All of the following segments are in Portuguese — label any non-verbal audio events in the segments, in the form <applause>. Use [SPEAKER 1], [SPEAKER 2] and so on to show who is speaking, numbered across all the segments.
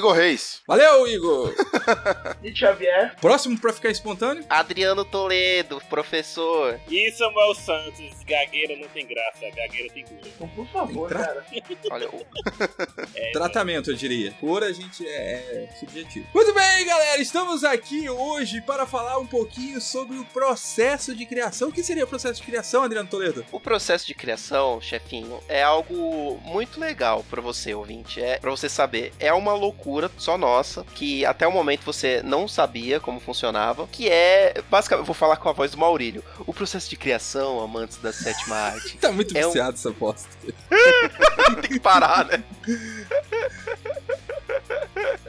[SPEAKER 1] Igor Reis.
[SPEAKER 2] Valeu, Igor! <laughs>
[SPEAKER 3] E Xavier?
[SPEAKER 2] Próximo pra ficar espontâneo?
[SPEAKER 4] Adriano Toledo, professor.
[SPEAKER 5] E Samuel Santos, gagueira não tem graça, gagueira tem cura.
[SPEAKER 3] Então, por favor,
[SPEAKER 2] Entra-
[SPEAKER 3] cara.
[SPEAKER 4] Olha, o- <laughs>
[SPEAKER 5] É,
[SPEAKER 2] Tratamento, eu diria. Por a gente é, é subjetivo. Muito bem, galera, estamos aqui hoje para falar um pouquinho sobre o processo de criação. O que seria o processo de criação, Adriano Toledo?
[SPEAKER 4] o processo de criação, chefinho, é algo muito legal pra você, ouvinte. É para você saber, é uma loucura só nossa que até o momento você não sabia como funcionava, que é basicamente, vou falar com a voz do Maurílio. O processo de criação, amantes da sétima arte. <laughs>
[SPEAKER 2] Tá muito
[SPEAKER 4] É um-
[SPEAKER 2] viciado essa aposta. <laughs>
[SPEAKER 4] Tem que parar, né? <laughs>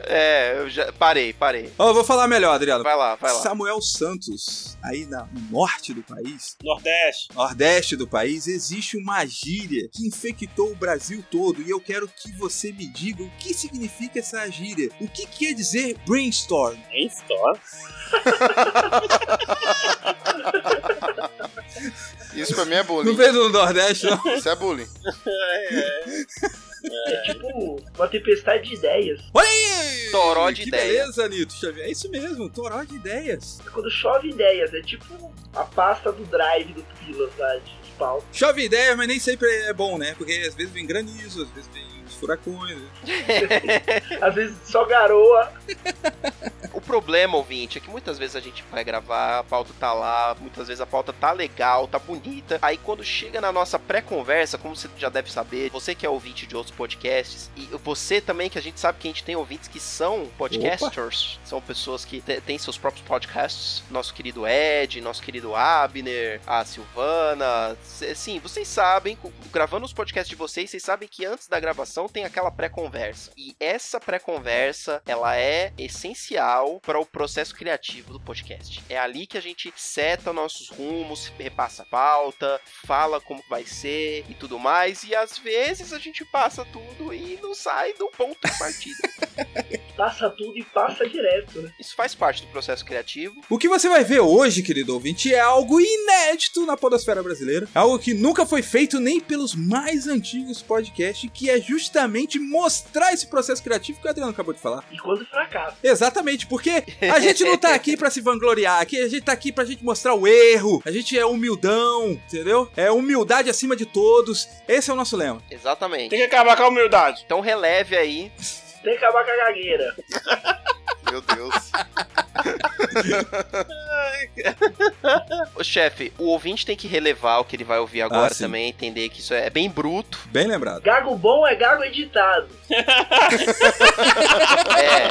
[SPEAKER 4] É, eu já parei, parei.
[SPEAKER 2] Ó, eu vou falar melhor, Adriano.
[SPEAKER 4] Vai lá, vai lá.
[SPEAKER 2] Samuel Santos, aí na- no norte do país,
[SPEAKER 5] Nordeste.
[SPEAKER 2] nordeste do país, existe uma gíria que infectou o Brasil todo e eu quero que você me diga o que significa essa gíria. O que quer dizer brainstorm?
[SPEAKER 5] Store.
[SPEAKER 1] Isso pra mim é bullying.
[SPEAKER 2] Não veio do Nordeste, não?
[SPEAKER 1] Isso é bullying. <laughs>
[SPEAKER 3] É tipo uma tempestade de ideias.
[SPEAKER 2] Olha aí!
[SPEAKER 4] Toró de
[SPEAKER 2] que
[SPEAKER 4] ideia.
[SPEAKER 2] beleza, Nito Xavier. É isso mesmo, toró de ideias.
[SPEAKER 3] Quando chove ideias, é tipo a pasta do drive do Pilas lá de de pau.
[SPEAKER 2] Chove ideia, mas nem sempre é bom, né? Porque às vezes vem granizo, às vezes vem uns furacões. <laughs>
[SPEAKER 3] Às vezes só garoa.
[SPEAKER 4] O problema, ouvinte, é que muitas vezes a gente vai gravar, a pauta tá lá, muitas vezes a pauta tá legal, tá bonita. Aí quando chega na nossa pré-conversa, como você já deve saber, você que é ouvinte de outros podcasts, e você também, que a gente sabe que a gente tem ouvintes que são podcasters, são pessoas que têm seus próprios podcasts. Nosso querido Ed, nosso querido Abner, a Silvana. Sim, vocês sabem, gravando os podcasts de vocês, vocês sabem que antes da gravação tem aquela pré-conversa. E essa pré-conversa, ela é essencial para o processo criativo do podcast. É ali que a gente seta nossos rumos, repassa a pauta, fala como vai ser e tudo mais. E às vezes a gente passa tudo e não sai do ponto de partida. <laughs>
[SPEAKER 3] Passa tudo e passa direto, né?
[SPEAKER 4] Isso faz parte do processo criativo.
[SPEAKER 2] O que você vai ver hoje, querido ouvinte, é algo inédito na podosfera brasileira. Algo que nunca foi feito nem pelos mais antigos podcasts, que é justamente mostrar esse processo criativo que o Adriano acabou de falar.
[SPEAKER 3] E quando fracassa.
[SPEAKER 2] Exatamente, porque a gente não tá <laughs> aqui pra se vangloriar, aqui a gente tá aqui pra gente mostrar o erro, a gente é humildão, entendeu? É humildade acima de todos. Esse é o nosso lema.
[SPEAKER 4] Exatamente.
[SPEAKER 5] Tem que acabar com a humildade.
[SPEAKER 4] Então releve aí.
[SPEAKER 3] Tem que acabar com a gagueira. <laughs>
[SPEAKER 1] Meu Deus. <laughs>
[SPEAKER 4] Ô, chefe, o ouvinte tem que relevar o que ele vai ouvir agora
[SPEAKER 2] Ah,
[SPEAKER 4] também, entender que isso é bem bruto.
[SPEAKER 2] Bem lembrado.
[SPEAKER 3] Gago bom é gago editado. <laughs>
[SPEAKER 4] É,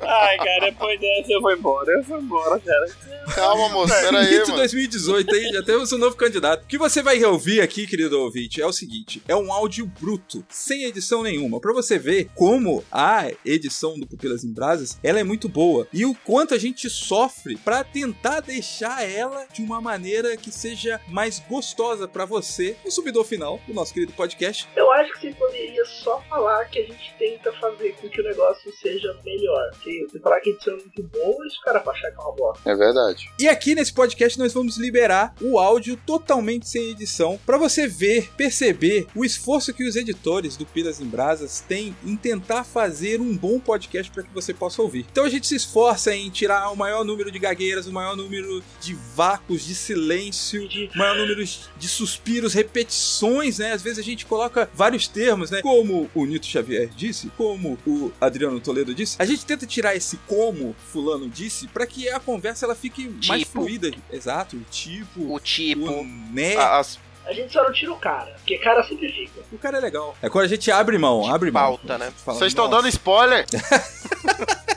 [SPEAKER 5] Ai, cara, depois dessa eu vou embora. Eu vou embora, cara.
[SPEAKER 1] Calma, moço. Pera aí,
[SPEAKER 2] Mito
[SPEAKER 1] mano.
[SPEAKER 2] 2018, hein? Já temos um novo candidato. O que você vai ouvir aqui, querido ouvinte, é o seguinte: é um áudio bruto, sem edição nenhuma. Pra você ver como a edição do Pupilas em Brasas ela é muito boa e o quanto a gente sofre pra tentar deixar ela de uma maneira que seja mais gostosa pra você, o subidor final do nosso querido podcast.
[SPEAKER 3] Eu acho que você poderia só falar que a gente tenta fazer com que o negócio seja melhor. Se você falar que a edição é muito boa, isso cara vai achar que é uma bosta.
[SPEAKER 1] É verdade.
[SPEAKER 2] E aqui nesse podcast nós vamos liberar o áudio totalmente sem edição para você ver, perceber o esforço que os editores do Pilas em Brasas têm em tentar fazer um bom podcast para que você possa ouvir. Então a gente se esforça em tirar o maior número de gagueiras, o maior número de vácuos, de silêncio,
[SPEAKER 3] De-
[SPEAKER 2] o maior número de suspiros, repetições, né? Às vezes a gente coloca vários termos, né? Como o Nito Xavier disse, como o Adriano Toledo disse. A gente tenta tirar esse como fulano disse para que a conversa ela fique mais
[SPEAKER 4] Tipo.
[SPEAKER 2] fluida. Exato, o tipo,
[SPEAKER 4] o tipo,
[SPEAKER 2] o né.
[SPEAKER 4] a- as,
[SPEAKER 6] A gente só não tira o cara, porque cara sempre fica.
[SPEAKER 7] O cara é legal. É quando a gente abre mão, abre mão.
[SPEAKER 4] pauta, né?
[SPEAKER 1] Vocês estão dando spoiler? <laughs>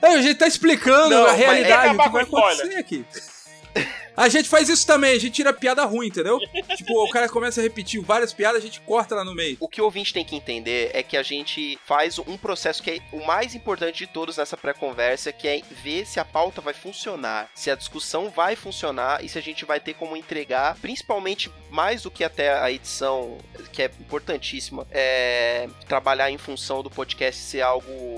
[SPEAKER 7] É, a gente tá explicando
[SPEAKER 8] Não,
[SPEAKER 7] a
[SPEAKER 8] é
[SPEAKER 7] realidade, o que vai acontecer aqui. A gente faz isso também, a gente tira piada ruim, entendeu? <laughs> tipo, o cara começa a repetir várias piadas, a gente corta lá no meio.
[SPEAKER 4] O que o ouvinte tem que entender é que a gente faz um processo que é o mais importante de todos nessa pré-conversa, que é ver se a pauta vai funcionar, se a discussão vai funcionar e se a gente vai ter como entregar, principalmente mais do que até a edição, que é importantíssima, é trabalhar em função do podcast ser algo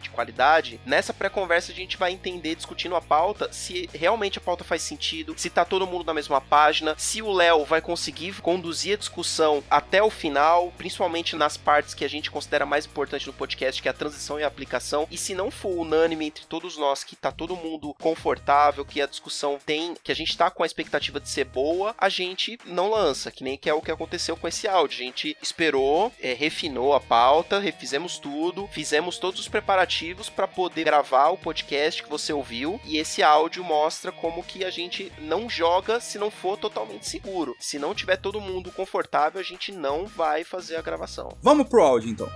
[SPEAKER 4] de qualidade. Nessa pré-conversa a gente vai entender, discutindo a pauta, se realmente a pauta faz sentido, se tá todo mundo na mesma página, se o Léo vai conseguir conduzir a discussão até o final, principalmente nas partes que a gente considera mais importante no podcast, que é a transição e a aplicação. E se não for unânime entre todos nós, que tá todo mundo confortável, que a discussão tem, que a gente tá com a expectativa de ser boa, a gente não lança, que nem que é o que aconteceu com esse áudio. A gente esperou, é, refinou a pauta, refizemos tudo, fizemos todos os preparativos para poder gravar o podcast que você ouviu, e esse áudio mostra como que a gente não joga se não for totalmente seguro. Se não tiver todo mundo confortável, a gente não vai fazer a gravação.
[SPEAKER 7] Vamos pro áudio então.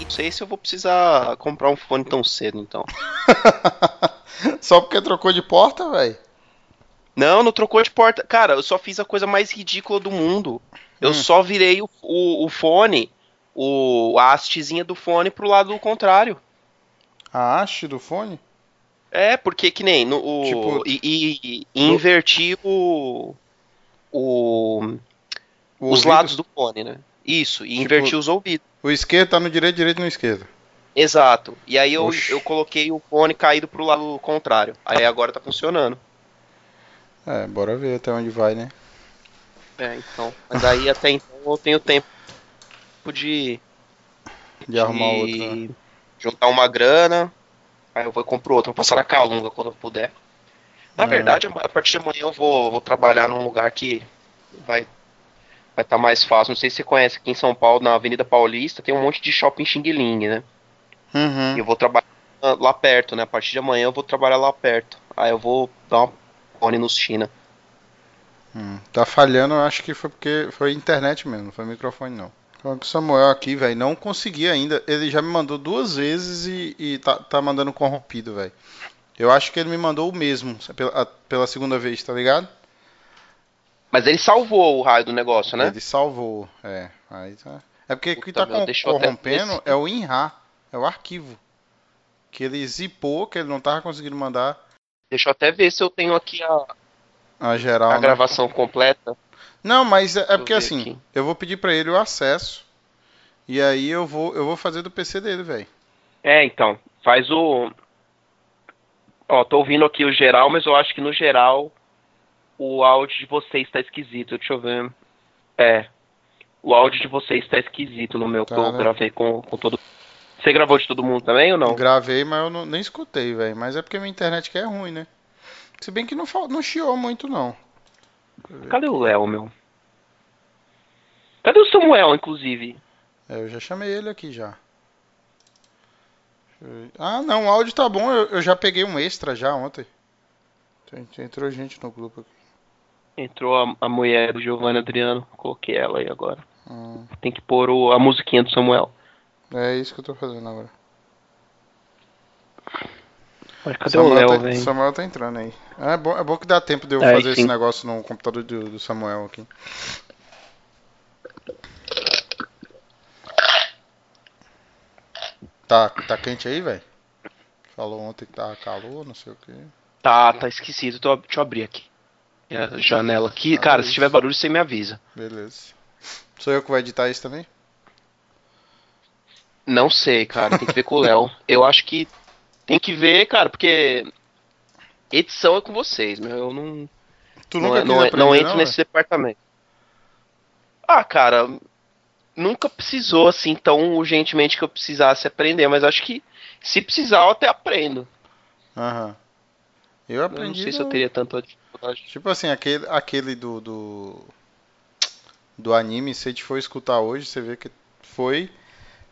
[SPEAKER 4] Não sei se eu vou precisar comprar um fone tão cedo, então. <laughs>
[SPEAKER 1] Só porque trocou de porta, velho?
[SPEAKER 4] Não, não trocou de porta. Cara, eu só fiz a coisa mais ridícula do mundo. Eu
[SPEAKER 1] Hum.
[SPEAKER 4] só virei o, o, o fone, o, a hastezinha do fone pro lado contrário.
[SPEAKER 1] A haste do fone?
[SPEAKER 4] É, porque que nem no, o,
[SPEAKER 1] Tipo-
[SPEAKER 4] e, e- e inverti o, o
[SPEAKER 1] O
[SPEAKER 4] os lados do fone, né? Isso, e
[SPEAKER 1] Tipo-
[SPEAKER 4] inverti os ouvidos.
[SPEAKER 1] O esquerdo tá no direito, direito no esquerdo.
[SPEAKER 4] Exato. E aí eu,
[SPEAKER 1] Oxi.
[SPEAKER 4] eu coloquei o fone caído pro lado contrário. Aí agora tá funcionando.
[SPEAKER 1] É, bora ver até onde vai, né?
[SPEAKER 4] É, então. Mas aí até então eu tenho tempo de,
[SPEAKER 1] De arrumar outro. né?
[SPEAKER 4] juntar uma grana. Aí eu vou e compro outro. Vou passar na Calunga quando eu puder. Na
[SPEAKER 1] É.
[SPEAKER 4] verdade, a partir de amanhã eu vou, vou trabalhar num lugar que vai vai estar mais fácil. Não sei se você conhece aqui em São Paulo, na Avenida Paulista, tem um monte de shopping Xing Ling, né?
[SPEAKER 1] Uhum.
[SPEAKER 4] Eu vou trabalhar lá perto, né? A partir de amanhã eu vou trabalhar lá perto. Aí eu vou dar uma nos China.
[SPEAKER 1] Hum, Tá falhando, acho que foi porque foi internet mesmo, não foi microfone não. Então, o Samuel aqui, velho, não consegui ainda. Ele já me mandou duas vezes e, e tá, tá mandando corrompido, velho. Eu acho que ele me mandou o mesmo pela, pela segunda vez, tá ligado?
[SPEAKER 4] Mas ele salvou o raio do negócio, né?
[SPEAKER 1] Ele salvou, é. Aí tá. É porque o que tá
[SPEAKER 4] meu, até-
[SPEAKER 1] corrompendo
[SPEAKER 4] esse-
[SPEAKER 1] é o INRA, é o arquivo. Que ele zipou, que ele não tava conseguindo mandar
[SPEAKER 4] Deixa eu até ver se eu tenho aqui a,
[SPEAKER 1] a geral.
[SPEAKER 4] a
[SPEAKER 1] né?
[SPEAKER 4] gravação completa.
[SPEAKER 1] Não, mas é, é porque assim,
[SPEAKER 4] aqui.
[SPEAKER 1] eu vou pedir pra ele o acesso. E aí eu vou, eu vou fazer do PC dele, velho.
[SPEAKER 4] É, então, faz o. Ó, tô ouvindo aqui o geral, mas eu acho que no geral o áudio de vocês tá esquisito. Deixa eu ver. É. O áudio de vocês tá esquisito no meu, que
[SPEAKER 1] Tá,
[SPEAKER 4] eu
[SPEAKER 1] né?
[SPEAKER 4] gravei com, com todo. Você gravou de todo mundo também ou não?
[SPEAKER 1] Gravei, mas eu não- nem escutei, velho. Mas é porque minha internet que é ruim, né? Se bem que não, não chiou muito, não.
[SPEAKER 4] Cadê o Léo, meu? Cadê o Samuel, inclusive?
[SPEAKER 1] É, eu já chamei ele aqui já. Ah, não, o áudio tá bom. Eu, eu já peguei um extra já ontem. Tem- tem- Entrou gente no grupo aqui.
[SPEAKER 4] Entrou a, a mulher do Giovanni Adriano. Coloquei ela aí agora.
[SPEAKER 1] Hum,
[SPEAKER 4] Tem que pôr o- a musiquinha do Samuel.
[SPEAKER 1] É isso que eu tô fazendo agora.
[SPEAKER 4] Mas cadê
[SPEAKER 1] Samuel
[SPEAKER 4] o Léo,
[SPEAKER 1] tá,
[SPEAKER 4] velho?
[SPEAKER 1] Samuel tá entrando aí. Ah, é, bom, é bom que dá tempo de eu
[SPEAKER 4] É,
[SPEAKER 1] fazer esse
[SPEAKER 4] sim.
[SPEAKER 1] negócio no computador do, do Samuel aqui. Tá, tá quente aí, velho? Falou ontem que tava calor, não sei o que.
[SPEAKER 4] Tá, tá esquisito. Tô- deixa eu abrir aqui. A janela aqui.
[SPEAKER 1] Ah,
[SPEAKER 4] Cara,
[SPEAKER 1] isso.
[SPEAKER 4] se tiver barulho, você me avisa.
[SPEAKER 1] Beleza. Sou eu que vou editar isso também?
[SPEAKER 4] Não sei, cara. Tem que ver com o Léo. Eu acho que tem que ver, cara, porque edição é com vocês, meu. Eu não,
[SPEAKER 1] Tu
[SPEAKER 4] não,
[SPEAKER 1] nunca
[SPEAKER 4] é- não, é-
[SPEAKER 1] aprender,
[SPEAKER 4] não entro
[SPEAKER 1] não,
[SPEAKER 4] nesse departamento. Ah, cara, nunca precisou assim tão urgentemente que eu precisasse aprender, mas acho que se precisar eu até aprendo.
[SPEAKER 1] Aham. Eu
[SPEAKER 4] Eu
[SPEAKER 1] aprendi.
[SPEAKER 4] não sei se
[SPEAKER 1] no-
[SPEAKER 4] eu teria tanta dificuldade.
[SPEAKER 1] Tipo assim, aquele, aquele do, do. do anime, se a gente for escutar hoje, você vê que foi.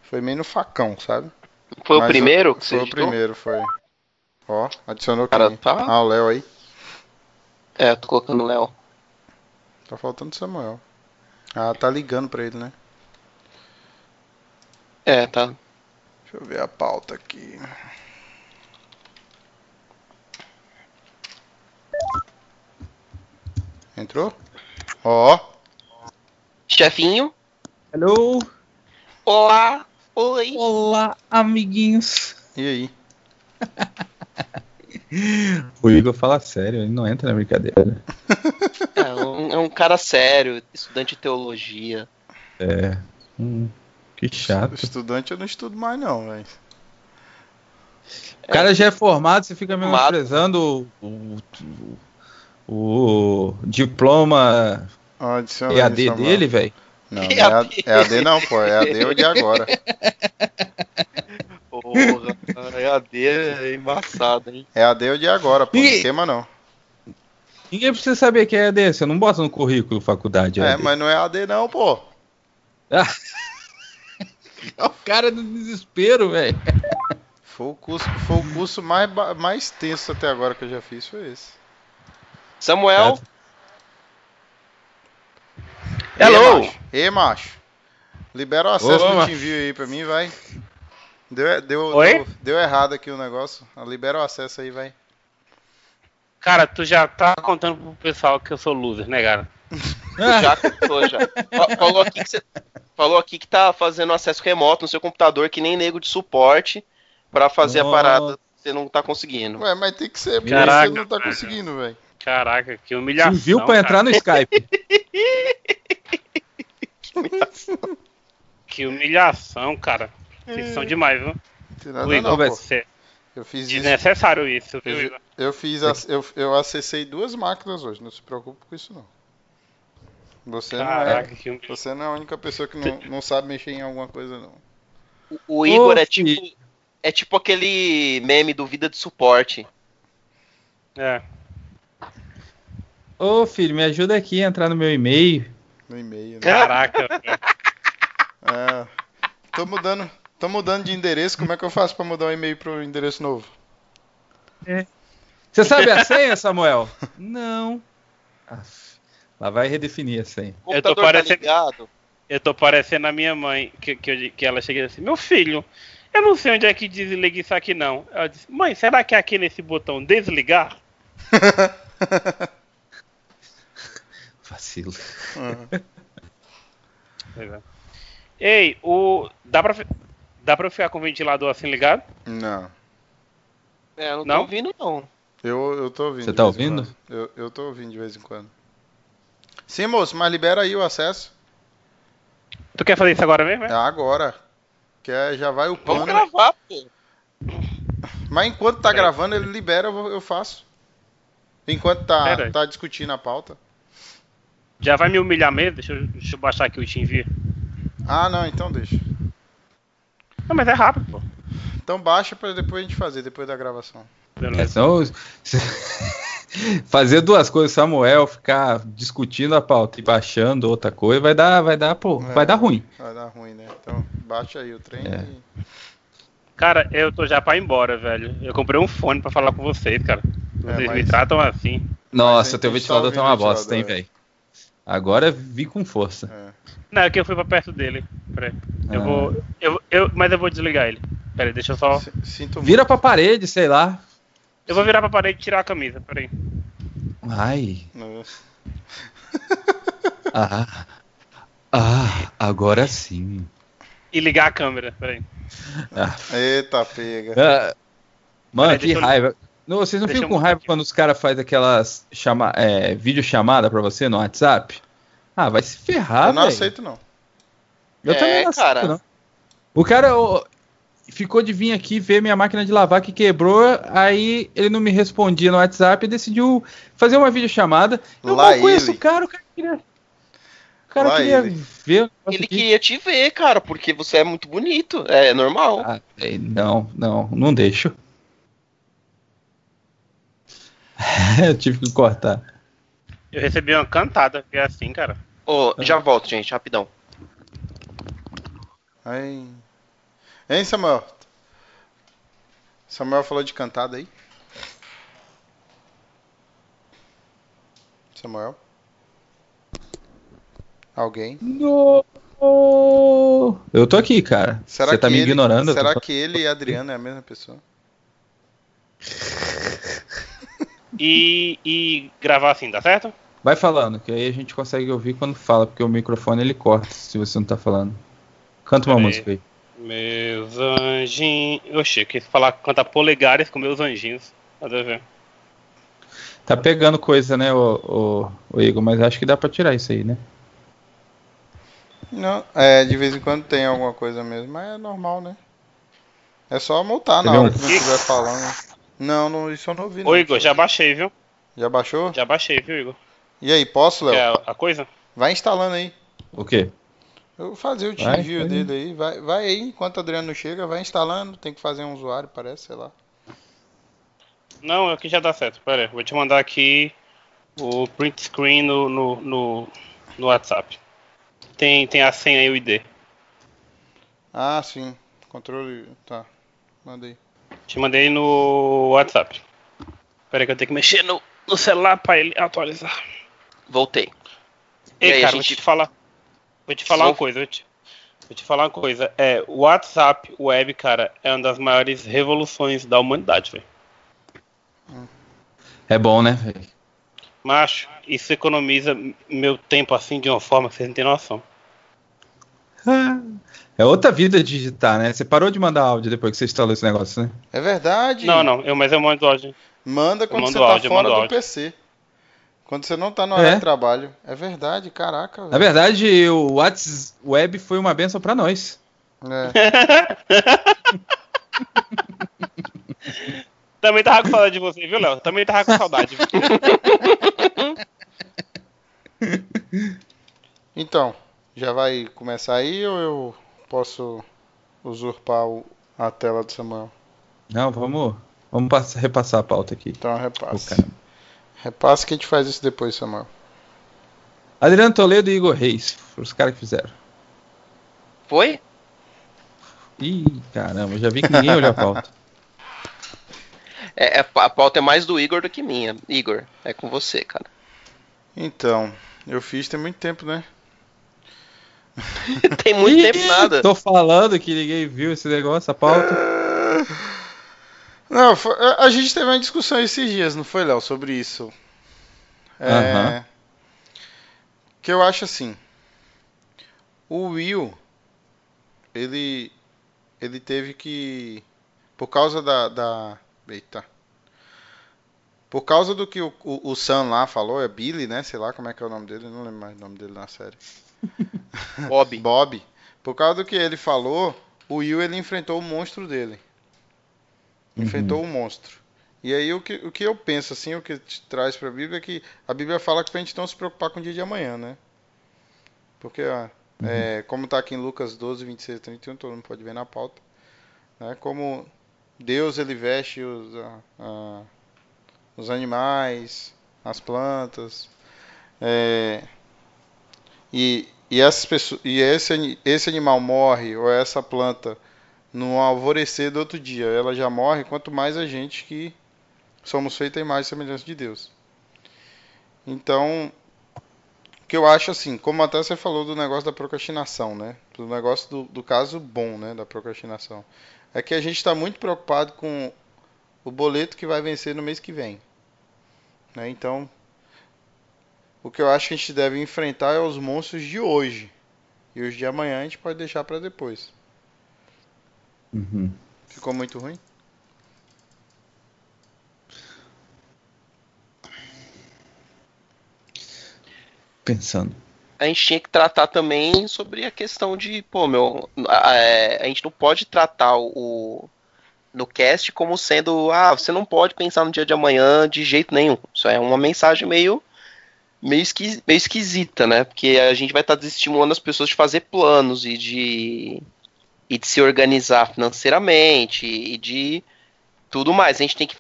[SPEAKER 1] Foi meio no facão, sabe?
[SPEAKER 4] Foi
[SPEAKER 1] Mas
[SPEAKER 4] o primeiro que você
[SPEAKER 1] Foi o
[SPEAKER 4] editou?
[SPEAKER 1] primeiro, foi. Ó, adicionou
[SPEAKER 4] O cara
[SPEAKER 1] quem?
[SPEAKER 4] tá.
[SPEAKER 1] Ah, o Léo aí.
[SPEAKER 4] É, tô colocando o Léo.
[SPEAKER 1] Tá faltando o Samuel. Ah, tá ligando pra ele, né?
[SPEAKER 4] É, tá.
[SPEAKER 1] Deixa eu ver a pauta aqui. Entrou? Ó,
[SPEAKER 4] Chefinho.
[SPEAKER 2] Hello!
[SPEAKER 4] Olá. Oi.
[SPEAKER 2] Olá, amiguinhos!
[SPEAKER 1] e aí? <laughs>
[SPEAKER 2] O Igor fala sério, ele não entra na brincadeira.
[SPEAKER 4] É um, é um cara sério, estudante de teologia.
[SPEAKER 2] É. Hum, que chato.
[SPEAKER 1] Estudante eu não estudo mais não, velho.
[SPEAKER 2] O cara já é formado, você fica menosprezando o, o, o, o diploma EAD dele, velho.
[SPEAKER 1] Não, não é AD, EAD não, pô. É AD o de agora. <laughs>
[SPEAKER 4] Porra, EAD é embaçado, hein?
[SPEAKER 1] É AD o de agora, pô. Não
[SPEAKER 2] E-
[SPEAKER 1] queima não.
[SPEAKER 2] Ninguém precisa saber que é EAD, você não bota no currículo faculdade.
[SPEAKER 1] É,
[SPEAKER 2] EAD.
[SPEAKER 1] mas não é AD não, pô. <laughs>
[SPEAKER 2] O cara do desespero, velho.
[SPEAKER 1] Foi o curso, foi o curso mais, mais tenso até agora que eu já fiz, foi esse.
[SPEAKER 4] Samuel.
[SPEAKER 1] E
[SPEAKER 4] Hello.
[SPEAKER 1] macho? E macho? Libera o acesso
[SPEAKER 2] Ô,
[SPEAKER 1] do
[SPEAKER 2] macho.
[SPEAKER 1] TeamView aí pra mim, vai. Deu, deu,
[SPEAKER 5] Oi?
[SPEAKER 1] deu, deu errado aqui o negócio. Libera o acesso aí, vai.
[SPEAKER 5] Cara, tu já tá contando pro pessoal que eu sou loser, né, cara? <laughs>
[SPEAKER 4] Já contou, já. Fa- Falou aqui que você. Falou aqui que tá fazendo acesso remoto no seu computador, que nem nego de suporte, pra fazer
[SPEAKER 2] Nossa.
[SPEAKER 4] a parada. Você não tá conseguindo.
[SPEAKER 1] Ué, mas tem que ser, porque
[SPEAKER 5] Caraca,
[SPEAKER 1] você não tá
[SPEAKER 5] velho.
[SPEAKER 1] conseguindo, velho.
[SPEAKER 5] Caraca, que humilhação.
[SPEAKER 2] Você viu pra
[SPEAKER 5] cara.
[SPEAKER 2] entrar no Skype. <laughs> <laughs>
[SPEAKER 5] Que humilhação, cara. Vocês são demais, viu?
[SPEAKER 1] Não nada
[SPEAKER 5] O Igor,
[SPEAKER 1] não, pô.
[SPEAKER 5] você-
[SPEAKER 1] Eu fiz
[SPEAKER 5] desnecessário isso, viu,
[SPEAKER 1] Eu,
[SPEAKER 5] Igor?
[SPEAKER 1] eu fiz, eu, eu acessei duas máquinas hoje, não se preocupe com isso não. Você não é,
[SPEAKER 5] Caraca, que humilhação.
[SPEAKER 1] você não é a única pessoa que não, não sabe mexer em alguma coisa não.
[SPEAKER 4] O, o Igor
[SPEAKER 2] Ô,
[SPEAKER 4] é tipo. É tipo aquele meme do Vida de Suporte.
[SPEAKER 5] É.
[SPEAKER 2] Ô filho, me ajuda aqui a entrar no meu e-mail.
[SPEAKER 1] No e-mail, né?
[SPEAKER 5] Caraca. <laughs>
[SPEAKER 1] É, tô mudando, tô mudando de endereço, como é que eu faço pra mudar o e-mail pro endereço novo?
[SPEAKER 2] Você sabe a senha, Samuel? Não. Aff, Lá vai redefinir a senha.
[SPEAKER 4] O
[SPEAKER 5] Eu tô
[SPEAKER 4] computador tá
[SPEAKER 5] parecendo-
[SPEAKER 4] ligado.
[SPEAKER 5] Eu tô parecendo a minha mãe, que, que, eu- que ela chega assim, meu filho, eu não sei onde é que desliga isso aqui não. Ela disse, mãe, será que é aqui nesse botão desligar? <laughs>
[SPEAKER 2] Vacilo.
[SPEAKER 5] Pois é. Ei, o. Dá pra, dá pra eu ficar com o ventilador assim ligado?
[SPEAKER 1] Não,
[SPEAKER 4] É, não,
[SPEAKER 5] Não?
[SPEAKER 4] tô ouvindo, não.
[SPEAKER 1] eu, eu tô ouvindo.
[SPEAKER 2] Você tá ouvindo?
[SPEAKER 1] Eu, eu tô ouvindo de vez em quando. Sim, moço, mas libera aí o acesso.
[SPEAKER 5] Tu quer fazer isso agora mesmo?
[SPEAKER 1] É
[SPEAKER 5] É?
[SPEAKER 1] agora. Que é, já vai o
[SPEAKER 4] Vamos
[SPEAKER 1] plano.
[SPEAKER 4] gravar, pô.
[SPEAKER 1] Mas enquanto tá gravando, ele libera, eu, eu faço. Enquanto tá, tá discutindo a pauta.
[SPEAKER 5] Já vai me humilhar mesmo? Deixa eu, deixa eu baixar aqui o TeamViewer.
[SPEAKER 1] Ah, não, então deixa.
[SPEAKER 5] Não, mas é rápido, pô.
[SPEAKER 1] Então baixa pra depois a gente fazer, depois da gravação.
[SPEAKER 2] É, senão, <laughs> fazer duas coisas, Samuel ficar discutindo a pauta e baixando outra coisa, vai dar, vai dar, pô,
[SPEAKER 1] É.
[SPEAKER 2] vai dar ruim.
[SPEAKER 1] Vai dar ruim, né? Então baixa aí o trem
[SPEAKER 2] É.
[SPEAKER 1] e...
[SPEAKER 5] Cara, eu tô já pra ir embora, velho. Eu comprei um fone pra falar com vocês, cara. Vocês
[SPEAKER 1] mas-
[SPEAKER 5] me tratam assim.
[SPEAKER 2] Nossa, teu
[SPEAKER 1] tá
[SPEAKER 2] ventilador tá uma bosta, hein,
[SPEAKER 1] ventilador,
[SPEAKER 2] velho. Agora vi com força.
[SPEAKER 1] É.
[SPEAKER 5] Não, é que eu fui pra perto dele. Peraí. Eu
[SPEAKER 2] Ah.
[SPEAKER 5] vou. Eu, eu, mas eu vou desligar ele. Peraí, deixa eu só.
[SPEAKER 1] Si- Sinto
[SPEAKER 2] Vira
[SPEAKER 1] muito.
[SPEAKER 2] pra parede, sei lá.
[SPEAKER 5] Eu vou virar pra parede e tirar a camisa. Peraí.
[SPEAKER 2] Ai. Ah. Ah, agora sim.
[SPEAKER 5] E ligar a câmera. Peraí.
[SPEAKER 2] Ah,
[SPEAKER 1] Eita, pega.
[SPEAKER 2] Ah, Mano,
[SPEAKER 5] Peraí,
[SPEAKER 2] que
[SPEAKER 5] deixa eu-
[SPEAKER 2] raiva. Não, vocês não
[SPEAKER 5] Deixa
[SPEAKER 2] ficam com raiva
[SPEAKER 5] aqui.
[SPEAKER 2] quando os caras fazem aquelas chama, é, videochamada pra você no WhatsApp? Ah, vai se ferrar,
[SPEAKER 1] eu não
[SPEAKER 2] velho.
[SPEAKER 1] aceito, não.
[SPEAKER 2] Eu
[SPEAKER 4] É,
[SPEAKER 2] também não aceito,
[SPEAKER 4] cara.
[SPEAKER 2] não. O cara ó, ficou de vir aqui ver minha máquina de lavar que quebrou, aí ele não me respondia no WhatsApp e decidiu fazer uma videochamada. Eu
[SPEAKER 1] Lá
[SPEAKER 2] não conheço
[SPEAKER 1] ele.
[SPEAKER 2] o cara, o cara queria, o cara
[SPEAKER 1] Lá
[SPEAKER 2] queria
[SPEAKER 1] ele.
[SPEAKER 2] ver
[SPEAKER 4] Ele
[SPEAKER 2] aqui.
[SPEAKER 4] queria te ver, cara, porque você é muito bonito. É normal.
[SPEAKER 2] Ah, velho, não, não, não deixo. <laughs> eu tive que cortar.
[SPEAKER 5] Eu recebi uma cantada, que é assim, cara.
[SPEAKER 4] Ô, oh, já ah. volto, gente, rapidão.
[SPEAKER 1] Aí. Hein, Samuel? Samuel falou de cantada aí? Samuel? Alguém?
[SPEAKER 2] Não. Eu tô aqui, cara.
[SPEAKER 1] Será
[SPEAKER 2] Você tá me
[SPEAKER 1] ele,
[SPEAKER 2] ignorando?
[SPEAKER 1] Será
[SPEAKER 2] tô...
[SPEAKER 1] que ele e Adriano é a mesma pessoa? <laughs>
[SPEAKER 5] E, e gravar assim, tá certo?
[SPEAKER 2] Vai falando, que aí a gente consegue ouvir quando fala, porque o microfone ele corta se você não tá falando. Canta uma música aí.
[SPEAKER 5] Meus anjinhos. Oxi, eu quis falar, cantar polegares com meus anjinhos. Nada a ver.
[SPEAKER 2] Tá pegando coisa, né, o, o, Igor, mas acho que dá pra tirar isso aí, né?
[SPEAKER 1] Não, é, de vez em quando tem alguma coisa mesmo, mas é normal, né? É só multar na hora
[SPEAKER 2] um-
[SPEAKER 1] que não estiver falando. Não, não, isso eu não ouvi. não.
[SPEAKER 5] Ô, Igor, já baixei, viu?
[SPEAKER 1] Já baixou?
[SPEAKER 5] Já baixei, viu, Igor?
[SPEAKER 1] E aí, posso, Léo?
[SPEAKER 5] Quer a coisa?
[SPEAKER 1] Vai instalando aí.
[SPEAKER 2] O quê?
[SPEAKER 1] Eu vou fazer o desvio dele aí. Vai, vai aí, enquanto o Adriano não chega, vai instalando. Tem que fazer um usuário, parece, sei lá.
[SPEAKER 5] Não, aqui já dá certo. Pera aí, vou te mandar aqui o print screen no, no, no, no WhatsApp. Tem, tem a senha e o ID.
[SPEAKER 1] Ah, sim. Controle. Tá. Mandei.
[SPEAKER 5] Te mandei no WhatsApp. Pera aí que eu tenho que mexer no, no celular pra ele atualizar.
[SPEAKER 4] Voltei. E
[SPEAKER 5] Ei,
[SPEAKER 4] aí, a
[SPEAKER 5] cara,
[SPEAKER 4] gente-
[SPEAKER 5] vou te falar. Vou te falar uma coisa. Vou te, vou te falar uma coisa. É, o WhatsApp web, cara, é uma das maiores revoluções da humanidade, velho.
[SPEAKER 2] É bom, né, velho?
[SPEAKER 5] Macho, isso economiza meu tempo assim de uma forma que vocês não têm noção.
[SPEAKER 2] É outra vida digitar, né? Você parou de mandar áudio depois que você instalou esse negócio, né?
[SPEAKER 1] É verdade.
[SPEAKER 5] Não, não, eu, mas eu mando áudio.
[SPEAKER 1] Manda quando você tá
[SPEAKER 5] áudio, eu
[SPEAKER 1] fora do
[SPEAKER 5] áudio.
[SPEAKER 1] PC. Quando você não tá no horário
[SPEAKER 2] É.
[SPEAKER 1] de trabalho. É verdade, caraca,
[SPEAKER 2] Na
[SPEAKER 1] velho.
[SPEAKER 2] verdade, o WhatsApp Web foi uma benção pra nós.
[SPEAKER 1] É. <laughs>
[SPEAKER 5] Também tava com saudade de você, viu, Léo? Também tava com saudade. <laughs>
[SPEAKER 1] Então, já vai começar aí ou eu posso usurpar o- a tela do Samuel?
[SPEAKER 2] Não, vamos, vamos pass- repassar a pauta aqui.
[SPEAKER 1] Então repasse.
[SPEAKER 2] caramba.
[SPEAKER 1] Repasse que a gente faz isso depois, Samuel.
[SPEAKER 2] Adriano Toledo e Igor Reis, foram os caras que fizeram.
[SPEAKER 4] Foi?
[SPEAKER 2] Ih, caramba, já vi que ninguém olhou a pauta. <laughs>
[SPEAKER 4] É, é- a pauta é mais do Igor do que minha. Igor, é com você, cara.
[SPEAKER 1] Então, eu fiz tem muito tempo, né? <laughs>
[SPEAKER 4] Tem muito tempo nada.
[SPEAKER 2] Tô falando que ninguém viu esse negócio, a pauta.
[SPEAKER 1] Não, foi- a gente teve uma discussão esses dias, não foi, Léo, sobre isso. É. Que eu acho assim. O Will, ele, ele teve que, por causa da, da, eita, por causa do que o, o, o Sam lá falou, é Billy, né? Sei lá como é que é o nome dele, não lembro mais o nome dele na série. <laughs>
[SPEAKER 4] Bob. <laughs>
[SPEAKER 1] Bob. Por causa do que ele falou, o Will ele enfrentou o monstro dele. Enfrentou o monstro. E aí o que, o que eu penso assim, o que te traz pra Bíblia é que a Bíblia fala que pra gente não se preocupar com o dia de amanhã, né? Porque, ó, é, como tá aqui em Lucas 12, 26 e 31, todo mundo pode ver na pauta, né? Como Deus ele veste os, a- a- os animais, as plantas, é, e, e, essas pessoas, e esse, esse animal morre, ou essa planta, no alvorecer do outro dia, ela já morre, quanto mais a gente que somos feitos à imagem e semelhança de Deus. Então, que eu acho assim, como até você falou do negócio da procrastinação, né? Do negócio do, do caso bom, né? Da procrastinação. É que a gente está muito preocupado com o boleto que vai vencer no mês que vem. Né? Então, o que eu acho que a gente deve enfrentar é os monstros de hoje. E os de amanhã a gente pode deixar para depois.
[SPEAKER 2] Uhum.
[SPEAKER 1] Ficou muito ruim?
[SPEAKER 2] Pensando.
[SPEAKER 4] a gente tinha que tratar também sobre a questão de, pô, meu, a, é, a gente não pode tratar o no cast como sendo, ah, você não pode pensar no dia de amanhã de jeito nenhum. Isso é uma mensagem meio meio, esqui, meio esquisita, né? Porque a gente vai estar desestimulando as pessoas de fazer planos e de e de se organizar financeiramente e de tudo mais. A gente tem que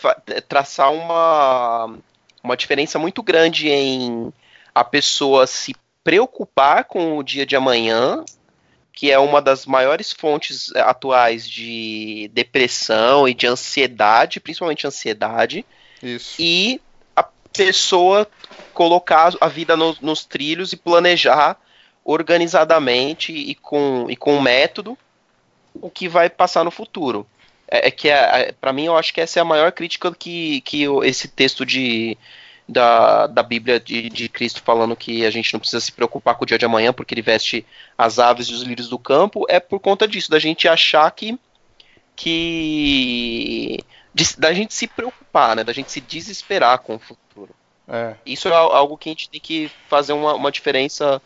[SPEAKER 4] traçar uma uma diferença muito grande em a pessoa se preocupar com o dia de amanhã, que é uma das maiores fontes atuais de depressão e de ansiedade, principalmente ansiedade,
[SPEAKER 1] Isso.
[SPEAKER 4] e pessoa colocar a vida no- nos trilhos e planejar organizadamente e com, e com método o que vai passar no futuro. É, é que, é, para mim, eu acho que essa é a maior crítica que, que esse texto de, da, da Bíblia de, de Cristo falando que a gente não precisa se preocupar com o dia de amanhã porque ele veste as aves e os lírios do campo, é por conta disso, da gente achar que. que de- da gente se preocupar, né? Da gente se desesperar com o futuro.
[SPEAKER 1] É.
[SPEAKER 4] Isso é al- algo que a gente tem que fazer uma, uma diferença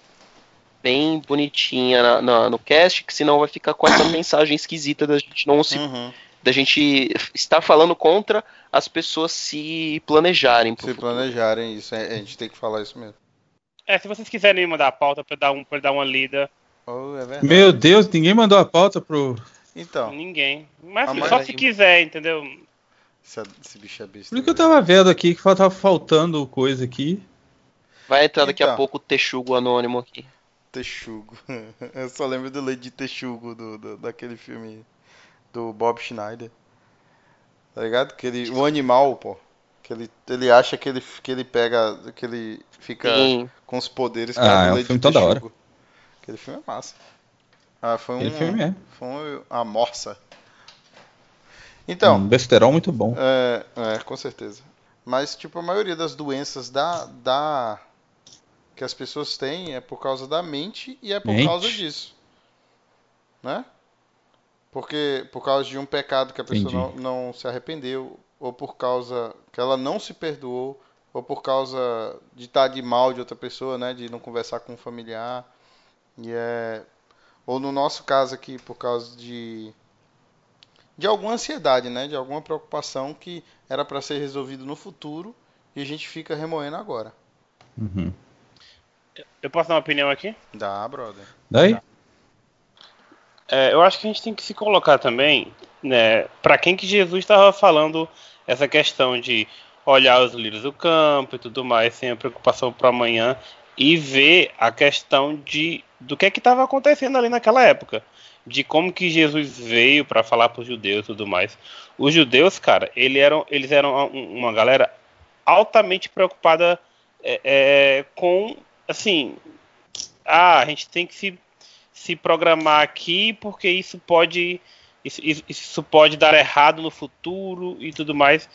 [SPEAKER 4] bem bonitinha na- na- no cast, que senão vai ficar com essa <coughs> mensagem esquisita da gente não se.
[SPEAKER 1] Uhum.
[SPEAKER 4] da gente estar falando contra as pessoas se planejarem.
[SPEAKER 1] Se
[SPEAKER 4] futuro.
[SPEAKER 1] planejarem isso, é, a gente tem que falar isso mesmo.
[SPEAKER 5] É, se vocês quiserem me mandar a pauta pra dar, um, pra eu dar uma lida,
[SPEAKER 1] Oh, é.
[SPEAKER 2] Meu Deus, ninguém mandou a pauta pro.
[SPEAKER 1] Então,
[SPEAKER 5] ninguém. Mas só se quiser, entendeu?
[SPEAKER 1] Esse, esse bicho é besta.
[SPEAKER 2] Por isso que eu tava vendo aqui que tava faltando coisa aqui.
[SPEAKER 4] Vai entrar daqui a
[SPEAKER 1] Então.
[SPEAKER 4] pouco o Texugo anônimo aqui.
[SPEAKER 1] Texugo. <laughs> Eu só lembro do Lady Texugo, do, do- daquele filme do Bob Schneider. Tá ligado? Que ele, o animal, pô. Que ele, ele acha que ele, que ele pega. Que ele fica
[SPEAKER 4] Sim.
[SPEAKER 1] com os poderes
[SPEAKER 2] Ah, é um filme tão da hora.
[SPEAKER 1] Texugo. Aquele filme é massa. Ah, foi um.
[SPEAKER 2] Filme é.
[SPEAKER 1] Foi um, a morsa. Então.
[SPEAKER 2] Um besterol muito bom.
[SPEAKER 1] É, é, com certeza. Mas, tipo, a maioria das doenças da, da que as pessoas têm é por causa da mente e é por
[SPEAKER 2] Mente?
[SPEAKER 1] causa disso. Né? Porque por causa de um pecado que a pessoa não, não se arrependeu, ou por causa que ela não se perdoou, ou por causa de estar de mal de outra pessoa, né? De não conversar com um familiar. E é. Ou no nosso caso aqui, por causa de de alguma ansiedade, né? De alguma preocupação que era para ser resolvido no futuro e a gente fica remoendo agora.
[SPEAKER 2] Uhum.
[SPEAKER 5] Eu posso dar uma opinião aqui?
[SPEAKER 1] Dá, brother.
[SPEAKER 2] Daí?
[SPEAKER 5] É, eu acho que a gente tem que se colocar também, né, para quem que Jesus estava falando essa questão de olhar os lírios do campo e tudo mais, sem a preocupação para amanhã e ver a questão de do que é que estava acontecendo ali naquela época, de como que Jesus veio para falar para os judeus e tudo mais. Os judeus, cara, eram, eles eram um- uma galera altamente preocupada é, é, com, assim, ah, a gente tem que se se programar aqui porque isso pode isso, isso- isso pode dar errado no futuro e tudo mais.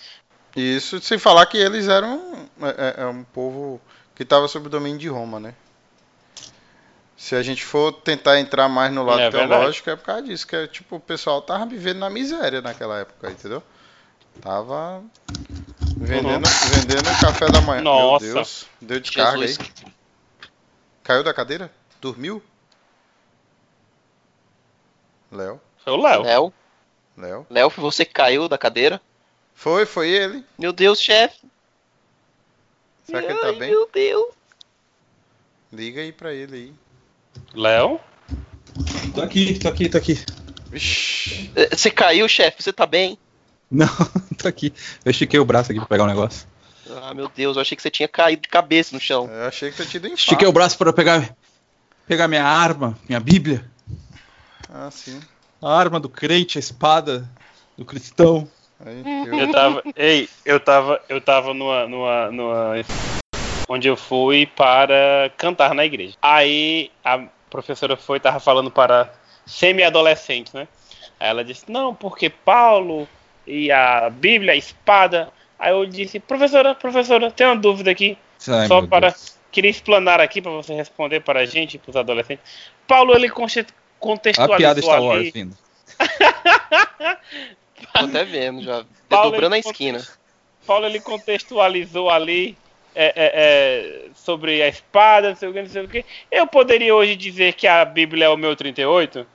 [SPEAKER 1] Isso sem falar que eles eram é, é- é um povo que estava sob o domínio de Roma, né? Se a gente for tentar entrar mais no lado
[SPEAKER 5] É verdade.
[SPEAKER 1] teológico, é por causa disso, que é, tipo, o pessoal tava vivendo na miséria naquela época, entendeu? Tava vendendo, vendendo café da manhã.
[SPEAKER 5] Nossa.
[SPEAKER 1] Meu Deus, deu descarga aí.
[SPEAKER 4] Jesus.
[SPEAKER 1] Caiu da cadeira? Dormiu? Léo?
[SPEAKER 5] Foi o Léo.
[SPEAKER 4] Léo,
[SPEAKER 1] Léo?
[SPEAKER 4] Léo, você caiu da cadeira?
[SPEAKER 1] Foi, foi ele.
[SPEAKER 4] Meu Deus, chefe.
[SPEAKER 1] Será que ele tá
[SPEAKER 4] Ai,
[SPEAKER 1] bem?
[SPEAKER 4] Meu Deus.
[SPEAKER 1] Liga aí pra ele aí.
[SPEAKER 5] Léo?
[SPEAKER 2] Tô aqui, tô aqui, tô aqui.
[SPEAKER 4] Eh, Você caiu, chefe? Você tá bem?
[SPEAKER 2] Não, <laughs> tô aqui. Eu estiquei o braço aqui pra pegar um negócio.
[SPEAKER 4] Ah, meu Deus, eu achei que você tinha caído de cabeça no chão.
[SPEAKER 1] Eu achei que tinha tido infarto.
[SPEAKER 2] Estiquei o braço para pegar, pegar minha arma, minha Bíblia.
[SPEAKER 1] Ah, sim.
[SPEAKER 2] A arma do crente, a espada do cristão.
[SPEAKER 1] Aí,
[SPEAKER 5] Eu
[SPEAKER 1] eu...
[SPEAKER 5] tava, ei, eu tava, eu tava numa, numa, numa, onde eu fui para cantar na igreja. Aí a professora foi, tava falando para semi-adolescentes, né? Aí ela disse, não, porque Paulo e a Bíblia, a espada. Aí eu disse, professora, professora, tem uma dúvida aqui.
[SPEAKER 2] Ai,
[SPEAKER 5] Só para
[SPEAKER 2] Deus.
[SPEAKER 5] queria explanar aqui para você responder para a gente, para os adolescentes. Paulo ele conte- contextualizou
[SPEAKER 2] A piada Star
[SPEAKER 5] ali.
[SPEAKER 2] Vindo.
[SPEAKER 4] Tô até vendo já.
[SPEAKER 5] Paulo,
[SPEAKER 4] Dobrando a esquina.
[SPEAKER 5] Paulo ele contextualizou ali é, é, é, sobre a espada, não sei o que, não sei o que. Eu poderia hoje dizer que a Bíblia é o meu 38?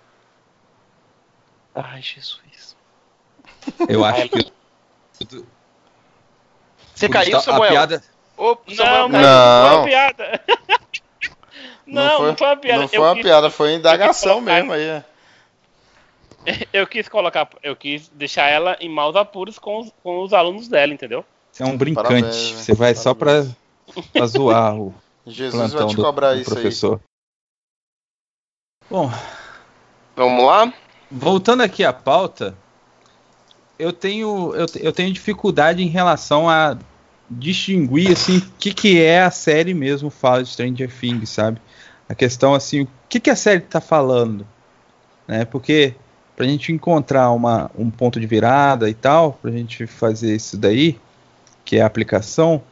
[SPEAKER 4] Ai, Jesus.
[SPEAKER 2] Eu acho que.
[SPEAKER 4] Você caiu,
[SPEAKER 2] a
[SPEAKER 4] Samuel?
[SPEAKER 2] piada.
[SPEAKER 4] Ô,
[SPEAKER 5] Não,
[SPEAKER 4] Samuel
[SPEAKER 5] não,
[SPEAKER 4] caiu.
[SPEAKER 5] não foi
[SPEAKER 1] Não.
[SPEAKER 5] uma piada. <laughs> Não, não foi, uma piada.
[SPEAKER 1] Não foi uma
[SPEAKER 5] quis,
[SPEAKER 1] piada, foi indagação
[SPEAKER 5] colocar-
[SPEAKER 1] mesmo aí. é. <laughs>
[SPEAKER 5] eu quis colocar, eu quis deixar ela em maus apuros com os, com os alunos dela, entendeu?
[SPEAKER 2] Você é um brincante.
[SPEAKER 1] Parabéns?
[SPEAKER 2] Você vai só pra, pra zoar o <laughs>
[SPEAKER 1] Jesus vai te cobrar
[SPEAKER 2] do
[SPEAKER 1] isso
[SPEAKER 2] professor. Bom,
[SPEAKER 4] Vamos lá?
[SPEAKER 2] voltando aqui à pauta, eu tenho, eu, eu tenho dificuldade em relação a distinguir assim o que, que é a série mesmo fala de Stranger Things, sabe? A questão assim, o que, que a série tá falando, né? Porque pra gente encontrar uma, um ponto de virada e tal, pra gente fazer isso daí, que é a aplicação,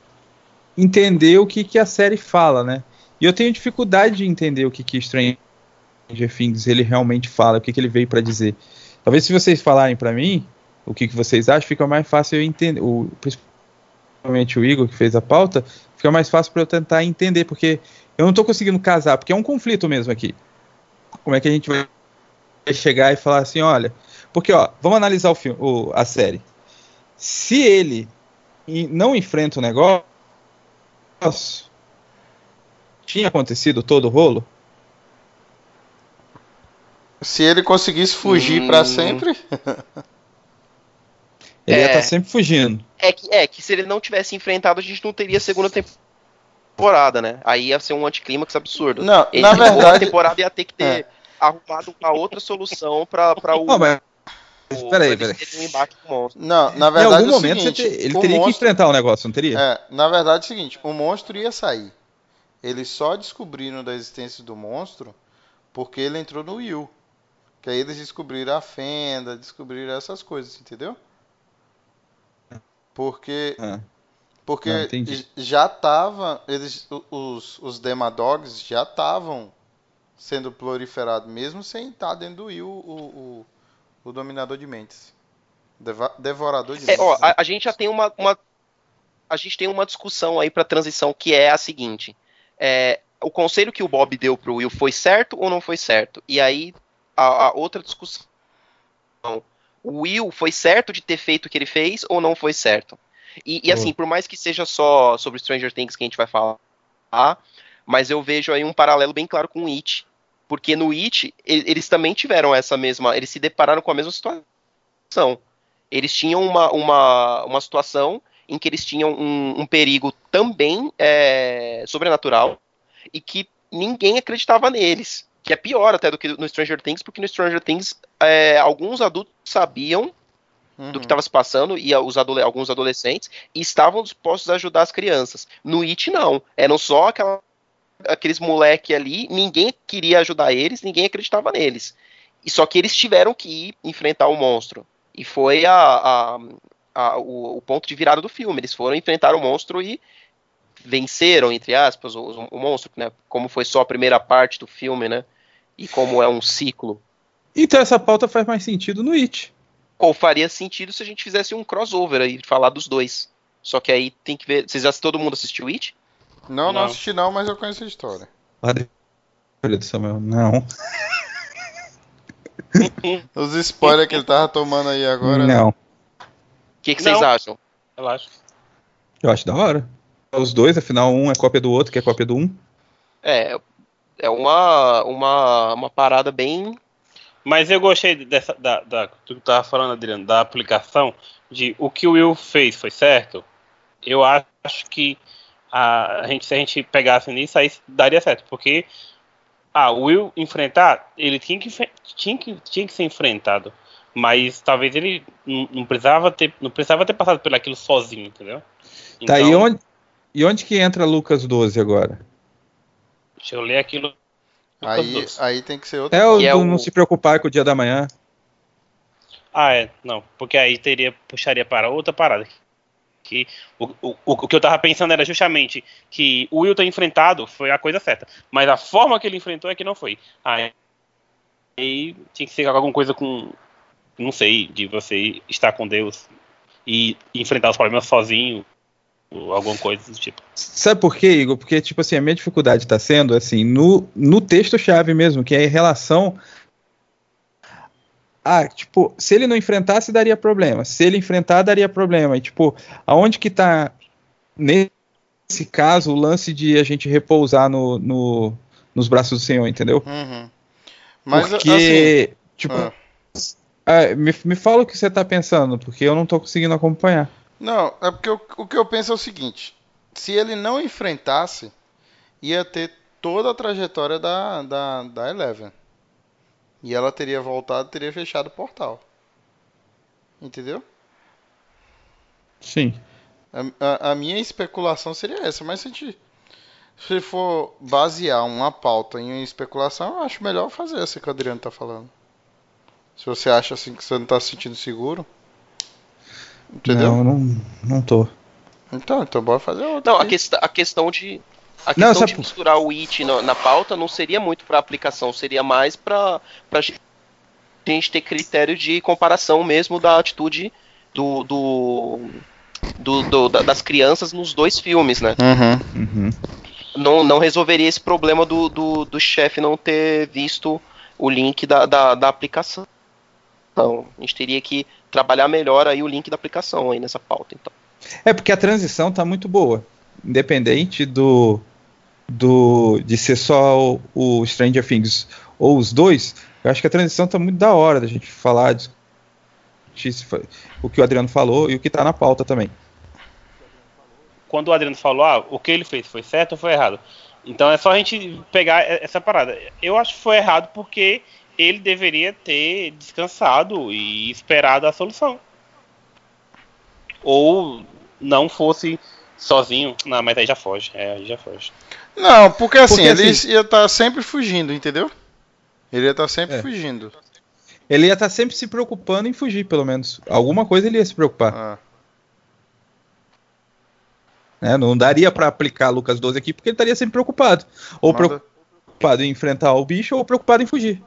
[SPEAKER 2] entender o que, que a série fala, né? E eu tenho dificuldade de entender o que, que Stranger Things ele realmente fala, o que, que ele veio para dizer. Talvez se vocês falarem para mim o que, que vocês acham, fica mais fácil eu entender. O, principalmente o Igor que fez a pauta, fica mais fácil para eu tentar entender, porque eu não tô conseguindo casar, porque é um conflito mesmo aqui. Como é que a gente vai chegar e falar assim, olha, porque ó, vamos analisar o filme, o, a série. Se ele não enfrenta o negócio, tinha acontecido todo o rolo?
[SPEAKER 1] Se ele conseguisse fugir
[SPEAKER 4] Hum.
[SPEAKER 1] pra sempre. <laughs>
[SPEAKER 2] Ele ia
[SPEAKER 4] É.
[SPEAKER 2] estar sempre fugindo.
[SPEAKER 4] É que, é que se ele não tivesse enfrentado, a gente não teria segunda temporada, né? Aí ia ser um anticlímax absurdo.
[SPEAKER 1] Não,
[SPEAKER 4] Ele,
[SPEAKER 1] na
[SPEAKER 4] a
[SPEAKER 1] verdade.
[SPEAKER 4] temporada ia ter que ter arrumado uma outra solução o.
[SPEAKER 2] Não, mas
[SPEAKER 4] o-
[SPEAKER 2] peraí, peraí.
[SPEAKER 4] um.
[SPEAKER 1] Não, na
[SPEAKER 2] em
[SPEAKER 1] verdade
[SPEAKER 2] algum
[SPEAKER 1] é o
[SPEAKER 2] momento você
[SPEAKER 1] seguinte,
[SPEAKER 2] te- ele
[SPEAKER 1] o
[SPEAKER 2] teria que
[SPEAKER 1] monstro-
[SPEAKER 2] enfrentar o negócio, não teria?
[SPEAKER 1] É, na verdade é o seguinte, o monstro ia sair. Eles só descobriram da existência do monstro porque ele entrou no Will. Que aí eles descobriram a fenda, descobriram essas coisas, entendeu? Porque
[SPEAKER 2] Ah,
[SPEAKER 1] porque
[SPEAKER 2] Não, entendi.
[SPEAKER 1] j- já tava, eles os os Demadogs já estavam sendo proliferados mesmo sem estar dentro do Will o, o, o dominador de mentes. Deva- devorador de
[SPEAKER 4] É,
[SPEAKER 1] mentes.
[SPEAKER 4] ó,
[SPEAKER 1] né?
[SPEAKER 4] a, a gente já tem uma, uma- a gente tem uma discussão aí pra transição que é a seguinte: é, o conselho que o Bob deu pro Will foi certo ou não foi certo? E aí a, a outra discussão: o Will foi certo de ter feito o que ele fez ou não foi certo? E, e assim, por mais que seja só sobre Stranger Things que a gente vai falar, mas eu vejo aí um paralelo bem claro com o It. Porque no It, eles também tiveram essa mesma. Eles se depararam com a mesma situação. Eles tinham uma, uma, uma situação em que eles tinham um, um perigo também é, sobrenatural e que ninguém acreditava neles. Que é pior até do que no Stranger Things, porque no Stranger Things é, alguns adultos sabiam
[SPEAKER 1] Uhum.
[SPEAKER 4] do que estava se passando e os adole- alguns adolescentes e estavam dispostos a ajudar as crianças. No It não, eram só aquela- aqueles moleque ali, ninguém queria ajudar eles, ninguém acreditava neles. E só que eles tiveram que ir enfrentar o monstro. E foi a, a- a- o, o ponto de virada do filme. Eles foram enfrentar o monstro e venceram, entre aspas, o, o monstro, né? Como foi só a primeira parte do filme, né? E como é um ciclo.
[SPEAKER 2] Então essa pauta faz mais sentido no It.
[SPEAKER 4] Ou faria sentido se a gente fizesse um crossover aí, falar dos dois. Só que aí tem que ver. Vocês já todo mundo assistiu It?
[SPEAKER 1] Não, não
[SPEAKER 5] Não.
[SPEAKER 1] assisti não, mas eu conheço a história.
[SPEAKER 2] Olha do Samuel, não. <laughs>
[SPEAKER 1] Os spoilers que ele tava tomando aí agora. né?
[SPEAKER 2] não.
[SPEAKER 4] O que, que vocês
[SPEAKER 5] Não.
[SPEAKER 4] acham?
[SPEAKER 5] Relaxa.
[SPEAKER 2] Eu acho da hora. Os dois, afinal, um é cópia do outro, que é cópia do um.
[SPEAKER 4] É, é uma, uma, uma parada bem.
[SPEAKER 5] Mas eu gostei dessa, da, da, tu tava falando, Adriano, da aplicação, de o que o Will fez foi certo. Eu acho que a, a gente, se a gente pegasse nisso, aí daria certo. Porque ah, o Will enfrentar, ele tinha que, tinha que, tinha que ser enfrentado. Mas talvez ele não, não precisava ter, não precisava ter passado por aquilo sozinho, entendeu?
[SPEAKER 2] Tá, e
[SPEAKER 5] Então,
[SPEAKER 2] onde, e onde que entra Lucas 12 agora?
[SPEAKER 5] Deixa eu ler aquilo.
[SPEAKER 1] Aí, aí tem que ser outro.
[SPEAKER 2] É o
[SPEAKER 4] é o-
[SPEAKER 2] não se preocupar com o dia da manhã.
[SPEAKER 5] Ah, é, não, porque aí teria, puxaria para outra parada. Que o, o, o que eu tava pensando era justamente que o Will ter enfrentado foi a coisa certa, mas a forma que ele enfrentou é que não foi. Aí, aí tinha que ser alguma coisa com, não sei, de você estar com Deus e enfrentar os problemas sozinho, alguma coisa do tipo.
[SPEAKER 2] Sabe por quê, Igor? Porque, tipo assim, a minha dificuldade tá sendo, assim, no, no texto-chave mesmo, que é em relação. Ah, tipo, se ele não enfrentasse, daria problema. Se ele enfrentar, daria problema. E, tipo, aonde que tá, nesse caso, o lance de a gente repousar no, no- nos braços do Senhor, entendeu?
[SPEAKER 1] Uhum. Mas assim,
[SPEAKER 2] Porque, tipo,
[SPEAKER 1] ah.
[SPEAKER 2] ah, me, me fala o que você tá pensando, porque eu não tô conseguindo acompanhar.
[SPEAKER 1] Não, é porque eu- o que eu penso é o seguinte: se ele não enfrentasse, ia ter toda a trajetória da, da, da Eleven. E ela teria voltado, teria fechado o portal. Entendeu?
[SPEAKER 2] Sim.
[SPEAKER 1] A, a- a minha especulação seria essa, mas se a gente se for basear uma pauta em uma especulação, eu acho melhor fazer essa que o Adriano tá falando. Se você acha assim que você não tá se sentindo seguro. Entendeu?
[SPEAKER 2] Não, não, não tô.
[SPEAKER 1] Então, então bora fazer outra.
[SPEAKER 4] Não, a, quest a questão de. A
[SPEAKER 2] Não,
[SPEAKER 4] questão
[SPEAKER 2] sabe
[SPEAKER 4] de misturar o IT na, na pauta não seria muito pra aplicação, seria mais pra, pra gente ter critério de comparação mesmo da atitude do, do, do- do- da- das crianças nos dois filmes, né?
[SPEAKER 1] Uhum.
[SPEAKER 2] Uhum.
[SPEAKER 4] Não, não resolveria esse problema do, do, do chefe não ter visto o link da, da, da aplicação. Então, a gente teria que trabalhar melhor aí o link da aplicação aí nessa pauta, então.
[SPEAKER 2] É porque a transição tá muito boa. Independente do, do de ser só o, o Stranger Things ou os dois, eu acho que a transição tá muito da hora da gente falar se foi- o que o Adriano falou e o que tá na pauta também.
[SPEAKER 5] quando o Adriano falou, ah, o que ele fez foi certo ou foi errado? Então é só a gente pegar essa parada. Eu acho que foi errado porque ele deveria ter descansado e esperado a solução. Ou não fosse sozinho. Não, mas aí já foge. É, aí já foge.
[SPEAKER 1] Não, porque assim,
[SPEAKER 2] Porque,
[SPEAKER 1] ele
[SPEAKER 2] assim-
[SPEAKER 1] ia estar sempre fugindo, entendeu? Ele ia estar sempre
[SPEAKER 2] É.
[SPEAKER 1] fugindo.
[SPEAKER 2] Ele ia estar sempre se preocupando em fugir, pelo menos. Alguma coisa ele ia se preocupar.
[SPEAKER 1] Ah.
[SPEAKER 2] né? Não daria pra aplicar Lucas 12 aqui porque ele estaria sempre preocupado. Ou
[SPEAKER 1] Manda,
[SPEAKER 2] preocupado em enfrentar o bicho ou preocupado em fugir.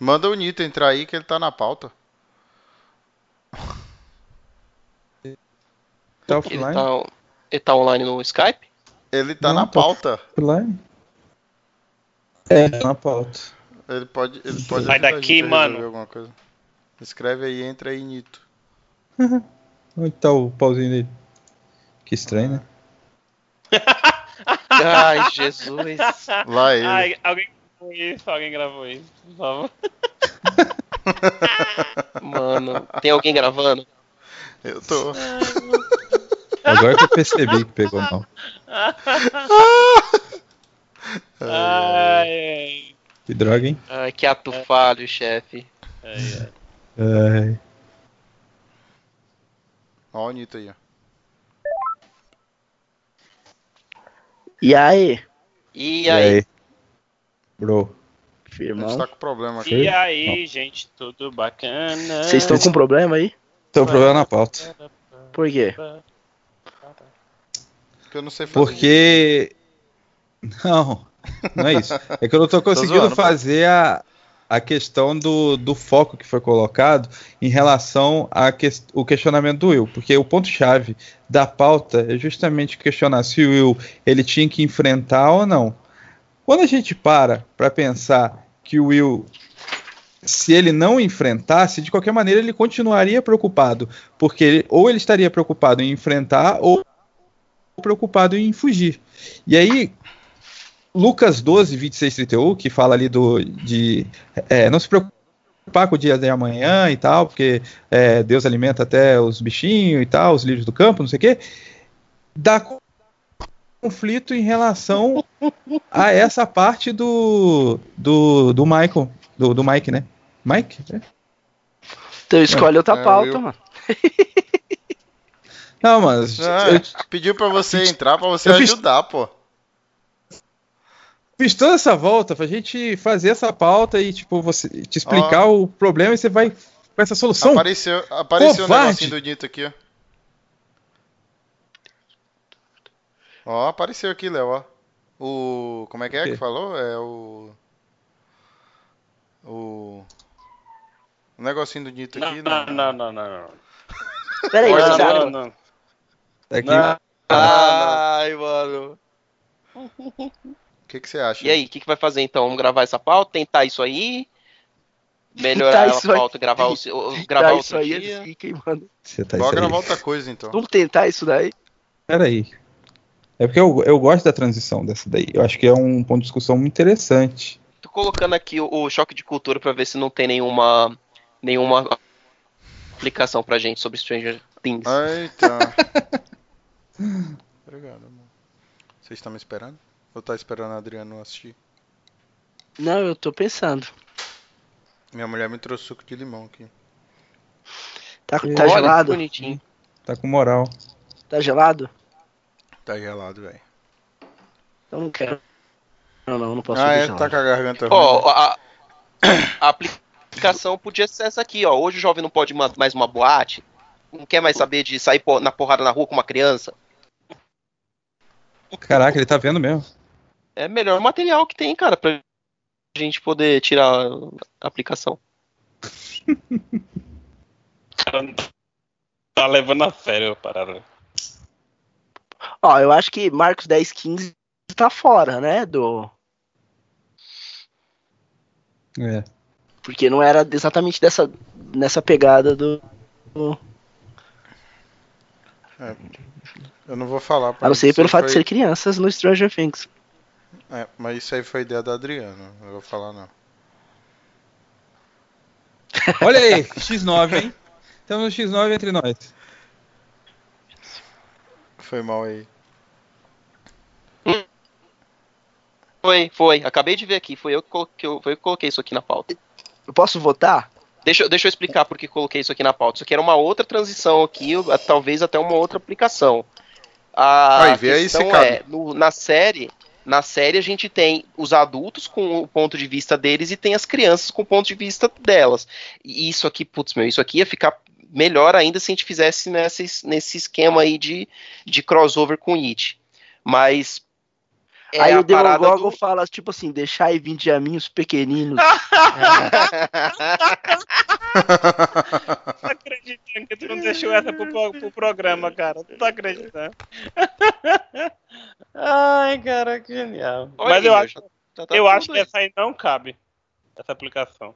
[SPEAKER 1] manda o Nito entrar aí que ele tá na pauta.
[SPEAKER 2] Tá
[SPEAKER 4] Ele
[SPEAKER 2] offline?
[SPEAKER 4] tá, ele tá online no Skype?
[SPEAKER 1] Ele tá
[SPEAKER 2] Não,
[SPEAKER 1] na pauta.
[SPEAKER 2] Offline? É, tá na pauta.
[SPEAKER 1] Ele pode, ele pode
[SPEAKER 5] Sai daqui, mano.
[SPEAKER 1] alguma coisa. Escreve aí, entra aí, Nito. <laughs>
[SPEAKER 2] Onde tá o pauzinho dele? Que estranho, né? <laughs>
[SPEAKER 4] Ai, Jesus.
[SPEAKER 1] Lá ele.
[SPEAKER 5] Ai, alguém gravou isso, alguém gravou isso, por favor. <laughs>
[SPEAKER 4] Mano, tem alguém gravando?
[SPEAKER 1] Eu tô.
[SPEAKER 2] Agora que eu percebi que pegou não. <laughs>
[SPEAKER 5] Ai, ai,
[SPEAKER 2] Que droga, hein?
[SPEAKER 4] Ai, que ato falho, chefe.
[SPEAKER 5] ai, ai.
[SPEAKER 2] Ai.
[SPEAKER 1] Ó o Nito aí, ó.
[SPEAKER 6] E aí,
[SPEAKER 4] E aí?
[SPEAKER 2] Bro.
[SPEAKER 1] A gente
[SPEAKER 6] firmão?
[SPEAKER 1] tá com problema aqui.
[SPEAKER 5] E aí, gente, tudo bacana?
[SPEAKER 6] Vocês estão com problema aí?
[SPEAKER 2] Tem um problema na pauta.
[SPEAKER 6] Por quê?
[SPEAKER 1] Porque eu não sei fazer.
[SPEAKER 2] Porque. <laughs> Não, não é isso. É que eu não tô conseguindo
[SPEAKER 1] zoando,
[SPEAKER 2] fazer a, a questão do, do foco que foi colocado em relação ao que, o questionamento do Will. Porque o ponto-chave da pauta é justamente questionar se o Will ele tinha que enfrentar ou não. Quando a gente para para pensar que o Will, se ele não enfrentasse, de qualquer maneira ele continuaria preocupado. Porque ele- ou ele estaria preocupado em enfrentar ou preocupado em fugir. E aí, Lucas 12, 26, 31, que fala ali do, de é, não se preocupar com o dia de amanhã e tal, porque é, Deus alimenta até os bichinhos e tal, os lírios do campo, não sei o quê, dá co- conflito em relação a essa parte do, do, do Michael, do, do Mike, né? Mike? É?
[SPEAKER 6] Então escolhe outra
[SPEAKER 1] É,
[SPEAKER 6] pauta,
[SPEAKER 1] eu-
[SPEAKER 6] mano. <laughs>
[SPEAKER 2] Não, mas
[SPEAKER 1] Ah,
[SPEAKER 2] eu
[SPEAKER 1] Pediu pra você entrar pra você
[SPEAKER 2] eu fiz-
[SPEAKER 1] ajudar, pô.
[SPEAKER 2] fiz toda essa volta pra gente fazer essa pauta e, tipo, você te explicar o problema e você vai com essa solução.
[SPEAKER 1] Apareceu, apareceu o
[SPEAKER 2] Covarde.
[SPEAKER 1] negocinho do Nito aqui, ó. Ó, apareceu aqui, Léo, ó. O. Como é que é que falou? É o. O. O negocinho do Nito
[SPEAKER 5] Não,
[SPEAKER 1] aqui,
[SPEAKER 5] não, não, não, não, não.
[SPEAKER 6] Pera aí,
[SPEAKER 5] Não, não, não.
[SPEAKER 2] Tá aqui.
[SPEAKER 5] Não.
[SPEAKER 4] Ai, mano.
[SPEAKER 1] O que, que você acha?
[SPEAKER 4] E aí, o que, que vai fazer então? Vamos gravar essa pauta? Tentar isso aí? Melhorar
[SPEAKER 6] Tentar isso
[SPEAKER 4] a
[SPEAKER 6] aí.
[SPEAKER 4] pauta, gravar, o, gravar
[SPEAKER 6] Tá,
[SPEAKER 4] outro
[SPEAKER 6] aí
[SPEAKER 4] dia?
[SPEAKER 6] é mano.
[SPEAKER 2] Você tá
[SPEAKER 1] Bora
[SPEAKER 2] isso aí.
[SPEAKER 1] gravar outra coisa então.
[SPEAKER 6] Vamos tentar isso daí?
[SPEAKER 2] Peraí. É porque eu, eu gosto da transição dessa daí. Eu acho que é um ponto de discussão muito interessante.
[SPEAKER 4] Tô colocando aqui o, o choque de cultura pra ver se não tem nenhuma nenhuma aplicação pra gente sobre Stranger Things.
[SPEAKER 1] Eita. <laughs> Obrigado, amor. Vocês estão me esperando? Ou tá esperando a Adriano assistir?
[SPEAKER 6] Não, eu tô pensando.
[SPEAKER 1] Minha mulher me trouxe suco de limão aqui.
[SPEAKER 6] Tá,
[SPEAKER 2] Olha,
[SPEAKER 6] tá
[SPEAKER 4] Olha,
[SPEAKER 6] gelado?
[SPEAKER 4] bonitinho.
[SPEAKER 2] Tá com moral.
[SPEAKER 3] Tá gelado?
[SPEAKER 1] Tá gelado, velho.
[SPEAKER 3] Eu não quero. Não, não, não posso
[SPEAKER 1] Ah, é, tá com a garganta ruim.
[SPEAKER 4] Ó, a, a aplicação podia ser essa aqui, ó. Hoje o jovem não pode mais uma boate. Não quer mais saber de sair na porrada na rua com uma criança.
[SPEAKER 2] Caraca, ele tá vendo mesmo.
[SPEAKER 4] É o melhor material que tem, cara, pra gente poder tirar a aplicação.
[SPEAKER 5] cara <laughs> não tá levando a sério a parada.
[SPEAKER 3] Ó, eu acho que Marcos 1015 tá fora, né? Do.
[SPEAKER 2] É.
[SPEAKER 3] Porque não era exatamente dessa, nessa pegada do. do-
[SPEAKER 1] Eu não vou falar.
[SPEAKER 3] A não ser pelo fato de
[SPEAKER 1] foi-
[SPEAKER 3] ser crianças no Stranger Things.
[SPEAKER 1] É, mas isso aí foi ideia da Adriana. Não vou falar, não.
[SPEAKER 2] Olha aí, X9, hein? Estamos no X9 entre nós.
[SPEAKER 1] Foi mal aí.
[SPEAKER 4] Foi, foi. Acabei de ver aqui. Foi eu que coloquei, foi eu que coloquei isso aqui na pauta.
[SPEAKER 3] Eu posso votar?
[SPEAKER 4] Deixa, eu- deixa eu explicar por que coloquei isso aqui na pauta. Isso aqui era uma outra transição aqui, talvez até uma outra aplicação. A
[SPEAKER 1] Aí, vê aí se
[SPEAKER 4] questão
[SPEAKER 1] cabe.
[SPEAKER 4] é, no- na série, na série a gente tem os adultos com o ponto de vista deles e tem as crianças com o ponto de vista delas. E isso aqui, putz, meu, isso aqui ia ficar melhor ainda se a gente fizesse nesse, nesse esquema aí de, de crossover com It. Mas é
[SPEAKER 3] Aí
[SPEAKER 4] a
[SPEAKER 3] o Demogorgon
[SPEAKER 4] do-
[SPEAKER 3] fala, tipo assim, deixar e vir diaminhos pequeninos. <laughs>
[SPEAKER 5] Não tô acreditando que tu não <laughs> deixou essa pro, pro- pro programa, cara. Tu tá acreditando? <laughs> Ai, cara, que genial.
[SPEAKER 4] Olha
[SPEAKER 5] Mas eu acho,
[SPEAKER 4] já tá
[SPEAKER 5] eu acho que essa aí não cabe. Essa aplicação.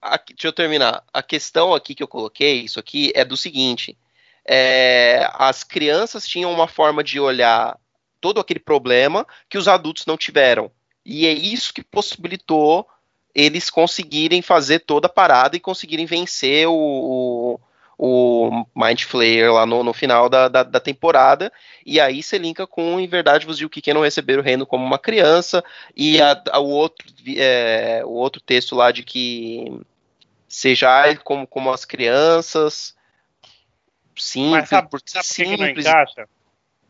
[SPEAKER 4] Aqui- deixa eu terminar. A questão aqui que eu coloquei, isso aqui, é do seguinte: é, as crianças tinham uma forma de olhar todo aquele problema que os adultos não tiveram. E é isso que possibilitou eles conseguirem fazer toda a parada e conseguirem vencer o, o, o Mind Flayer lá no, no final da, da, da temporada. E aí você linka com Em Verdade Vos Digo que quem não receber o reino como uma criança. E a- a- o, outro, é, o outro texto lá de que seja como, como as crianças. Simples,
[SPEAKER 5] Mas sabe, sabe por que, que não
[SPEAKER 4] simples.
[SPEAKER 5] encaixa?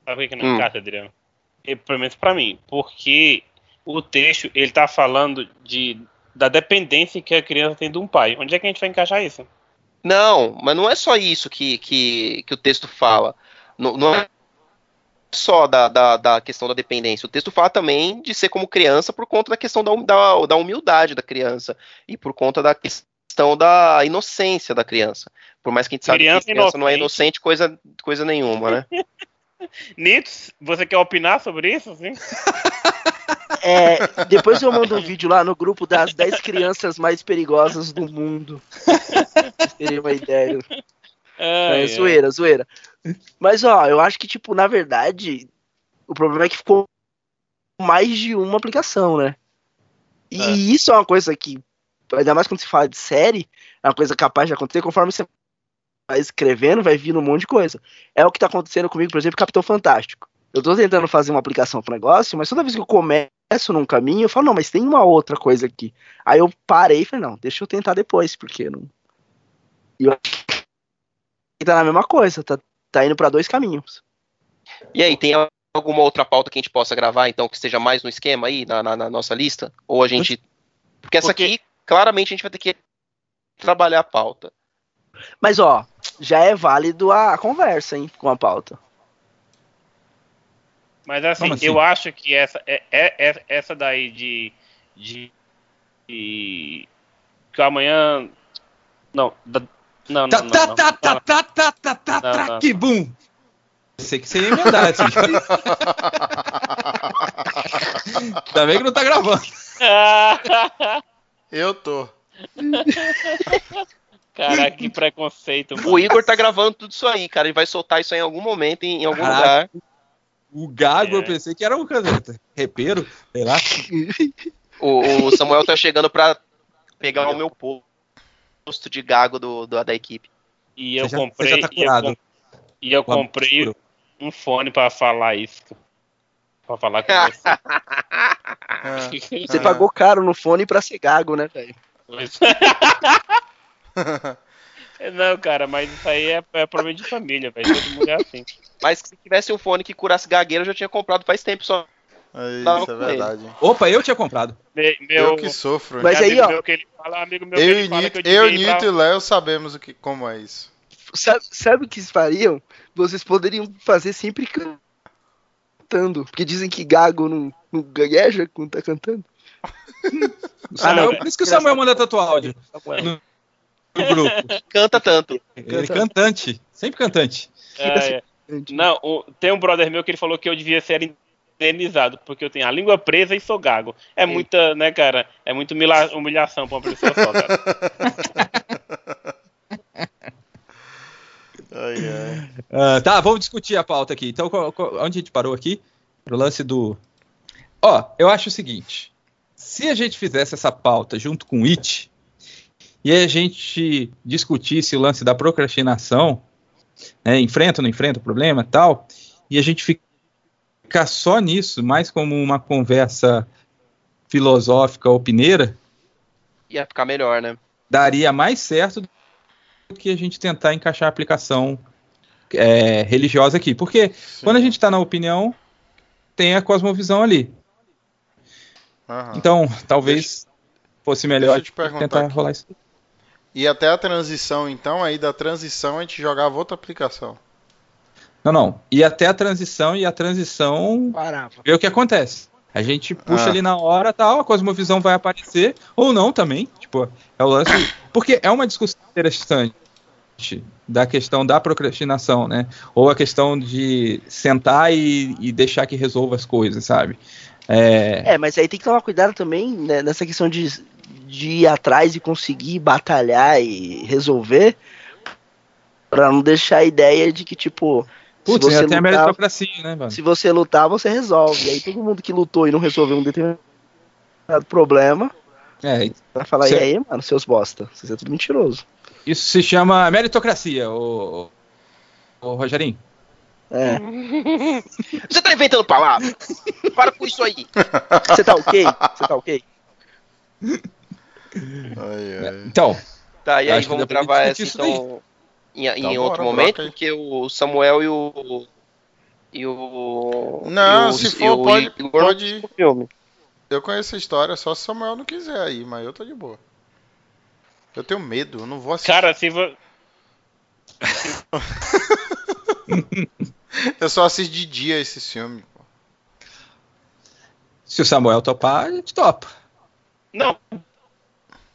[SPEAKER 5] Sabe por que, que não
[SPEAKER 4] Hum.
[SPEAKER 5] encaixa, Adriano? E, pelo menos pra mim. Porque o texto, ele tá falando de, da dependência que a criança tem de um pai. Onde é que a gente vai encaixar isso?
[SPEAKER 4] Não, mas não é só isso que, que, que o texto fala. Não, não é só da, da, da questão da dependência. O texto fala também de ser como criança por conta da questão da, da, da humildade da criança e por conta da questão da inocência da criança. Por mais que a gente sabe
[SPEAKER 5] Criança
[SPEAKER 4] que criança não é
[SPEAKER 5] inocente.
[SPEAKER 4] inocente coisa, coisa nenhuma, né? <laughs>
[SPEAKER 5] Nito, você quer opinar sobre isso? Sim? <laughs>
[SPEAKER 3] É, depois eu mando um vídeo lá no grupo das 10 crianças mais perigosas do mundo. Vocês terem uma ideia.
[SPEAKER 5] Ai,
[SPEAKER 3] É, zoeira, zoeira. Mas ó, eu acho que, tipo, na verdade, o problema é que ficou mais de uma aplicação, né? E
[SPEAKER 5] É.
[SPEAKER 3] isso é uma coisa que, ainda mais quando se fala de série, é uma coisa capaz de acontecer conforme você escrevendo, vai vindo um monte de coisa. É o que tá acontecendo comigo, por exemplo, Capitão Fantástico. Eu tô tentando fazer uma aplicação pro negócio, mas toda vez que eu começo num caminho, eu falo, não, mas tem uma outra coisa aqui. Aí eu parei e falei, não, deixa eu tentar depois, porque não. E eu acho que tá na mesma coisa, tá, tá indo pra dois caminhos.
[SPEAKER 4] E aí, tem alguma outra pauta que a gente possa gravar, então, que esteja mais no esquema aí, na, na- na nossa lista? Ou a gente. Porque essa aqui, claramente, a gente vai ter que trabalhar a pauta.
[SPEAKER 3] Mas ó, já é válido a conversa, hein, com a pauta.
[SPEAKER 5] Mas assim,
[SPEAKER 2] assim?
[SPEAKER 5] eu acho que essa, é, é- é- essa daí de, de, de- Que amanhã. Não, da- não, não,
[SPEAKER 2] Tá,
[SPEAKER 5] não,
[SPEAKER 2] tá,
[SPEAKER 5] não,
[SPEAKER 2] tá,
[SPEAKER 5] não,
[SPEAKER 2] tá,
[SPEAKER 5] não.
[SPEAKER 2] tá, tá, tá, tá, tá,
[SPEAKER 5] não.
[SPEAKER 2] que bum. Pensei que você ia emendar assim. Ainda bem que não tá gravando. <laughs>
[SPEAKER 1] Eu tô. <laughs>
[SPEAKER 5] Caraca, que preconceito, mano.
[SPEAKER 4] O Igor tá gravando tudo isso aí, cara. Ele vai soltar isso aí em algum momento, em, em algum
[SPEAKER 2] Caraca.
[SPEAKER 4] lugar.
[SPEAKER 2] O gago eu
[SPEAKER 5] É.
[SPEAKER 2] pensei que era um caneta. Repeiro, sei lá. <laughs>
[SPEAKER 4] O, o Samuel tá chegando pra pegar o meu posto de gago do, do- da equipe.
[SPEAKER 5] E eu
[SPEAKER 2] já-
[SPEAKER 5] comprei.
[SPEAKER 2] tá
[SPEAKER 5] e eu E eu comprei
[SPEAKER 2] escuro.
[SPEAKER 5] um fone pra falar isso. Pra falar com você. <laughs> <laughs>
[SPEAKER 3] Você
[SPEAKER 1] Ah.
[SPEAKER 3] pagou caro no fone pra ser gago, né, velho? <laughs>
[SPEAKER 5] Não, cara, mas isso aí é, é problema de família, velho. Todo mundo é assim.
[SPEAKER 4] Mas se tivesse um fone que curasse gagueira, eu já tinha comprado faz tempo só.
[SPEAKER 1] É Isso é
[SPEAKER 4] com ele.
[SPEAKER 1] verdade.
[SPEAKER 2] Opa, eu tinha comprado.
[SPEAKER 5] Me-
[SPEAKER 1] Eu
[SPEAKER 5] Meu,
[SPEAKER 1] que sofro.
[SPEAKER 3] Mas
[SPEAKER 5] é
[SPEAKER 3] aí, ó.
[SPEAKER 5] meu que ele fala, amigo meu que
[SPEAKER 1] Eu e
[SPEAKER 5] fala
[SPEAKER 1] Nito,
[SPEAKER 5] que eu
[SPEAKER 1] eu,
[SPEAKER 5] ir pra-
[SPEAKER 1] Nito e Léo sabemos o que, como é isso.
[SPEAKER 3] Sabe, sabe o que fariam? Vocês poderiam fazer sempre cantando. Porque dizem que gago não, não gagueja quando tá cantando. <laughs>
[SPEAKER 2] O Samuel, por isso que o Samuel manda tanto áudio
[SPEAKER 3] Samuel.
[SPEAKER 2] Grupo. <laughs>
[SPEAKER 4] Canta tanto.
[SPEAKER 2] Ele é cantante, sempre cantante.
[SPEAKER 5] É, é. Não, o- tem um brother meu que ele falou que eu devia ser indenizado, porque eu tenho a língua presa e sou gago. É muita, né, cara? É muita humilha- humilhação pra uma pessoa só, cara. <laughs>
[SPEAKER 1] Ai, ai.
[SPEAKER 2] Ah, tá, vamos discutir a pauta aqui. Então, qual- qual- onde a gente parou aqui? Pro lance do. Ó, eu acho o seguinte: se a gente fizesse essa pauta junto com o It e a gente discutisse o lance da procrastinação, né, enfrenta ou não enfrenta o problema e tal, e a gente ficar só nisso, mais como uma conversa filosófica ou pineira,
[SPEAKER 4] Ia ficar melhor, né?
[SPEAKER 2] daria mais certo do que a gente tentar encaixar a aplicação é, religiosa aqui. Porque
[SPEAKER 1] Sim.
[SPEAKER 2] quando a gente está na opinião, tem a cosmovisão ali.
[SPEAKER 1] Aham.
[SPEAKER 2] Então, talvez fosse melhor
[SPEAKER 1] deixa te perguntar
[SPEAKER 2] tentar
[SPEAKER 1] aqui.
[SPEAKER 2] rolar isso.
[SPEAKER 1] E até a transição, então, aí da transição a gente jogava outra aplicação.
[SPEAKER 2] Não, não. E até a transição, e a transição
[SPEAKER 3] Parava.
[SPEAKER 2] ver o que acontece. A gente puxa
[SPEAKER 1] Ah.
[SPEAKER 2] ali na hora tal, a cosmovisão vai aparecer, ou não também. Tipo, é o lance. Porque é uma discussão interessante da questão da procrastinação, né? Ou a questão de sentar e, e deixar que resolva as coisas, sabe? É,
[SPEAKER 3] É, mas aí tem que tomar cuidado também né, nessa questão de, de ir atrás e conseguir batalhar e resolver, pra não deixar a ideia de que, tipo,
[SPEAKER 2] putz,
[SPEAKER 3] se, você
[SPEAKER 2] tem a
[SPEAKER 3] lutar,
[SPEAKER 2] meritocracia, né, mano?
[SPEAKER 3] se você lutar, você resolve. E aí todo mundo que lutou e não resolveu um determinado problema,
[SPEAKER 2] É,
[SPEAKER 3] vai falar,
[SPEAKER 2] Cê-
[SPEAKER 3] e aí, mano, seus bosta, vocês é tudo mentiroso.
[SPEAKER 2] isso se chama meritocracia, o, o Rogerinho.
[SPEAKER 3] É. <laughs>
[SPEAKER 4] Você tá inventando palavras? Para com isso aí.
[SPEAKER 3] Você tá ok? Você tá ok? <laughs>
[SPEAKER 1] Ai, ai.
[SPEAKER 2] Então,
[SPEAKER 4] Tá, e aí vamos gravar essa então em, em
[SPEAKER 1] Então,
[SPEAKER 4] outro
[SPEAKER 1] bora,
[SPEAKER 4] momento, porque o Samuel e o. E o.
[SPEAKER 1] Não,
[SPEAKER 4] e o-
[SPEAKER 1] se for,
[SPEAKER 4] o
[SPEAKER 1] pode-
[SPEAKER 4] não
[SPEAKER 1] pode-
[SPEAKER 4] o filme.
[SPEAKER 1] Eu conheço a história só se Samuel não quiser aí, mas eu tô de boa. Eu tenho medo, eu não vou assistir.
[SPEAKER 5] Cara, se vo... <laughs>
[SPEAKER 1] Eu só assisto de dia esse filme. pô.
[SPEAKER 2] se o Samuel topar, a gente topa.
[SPEAKER 5] Não.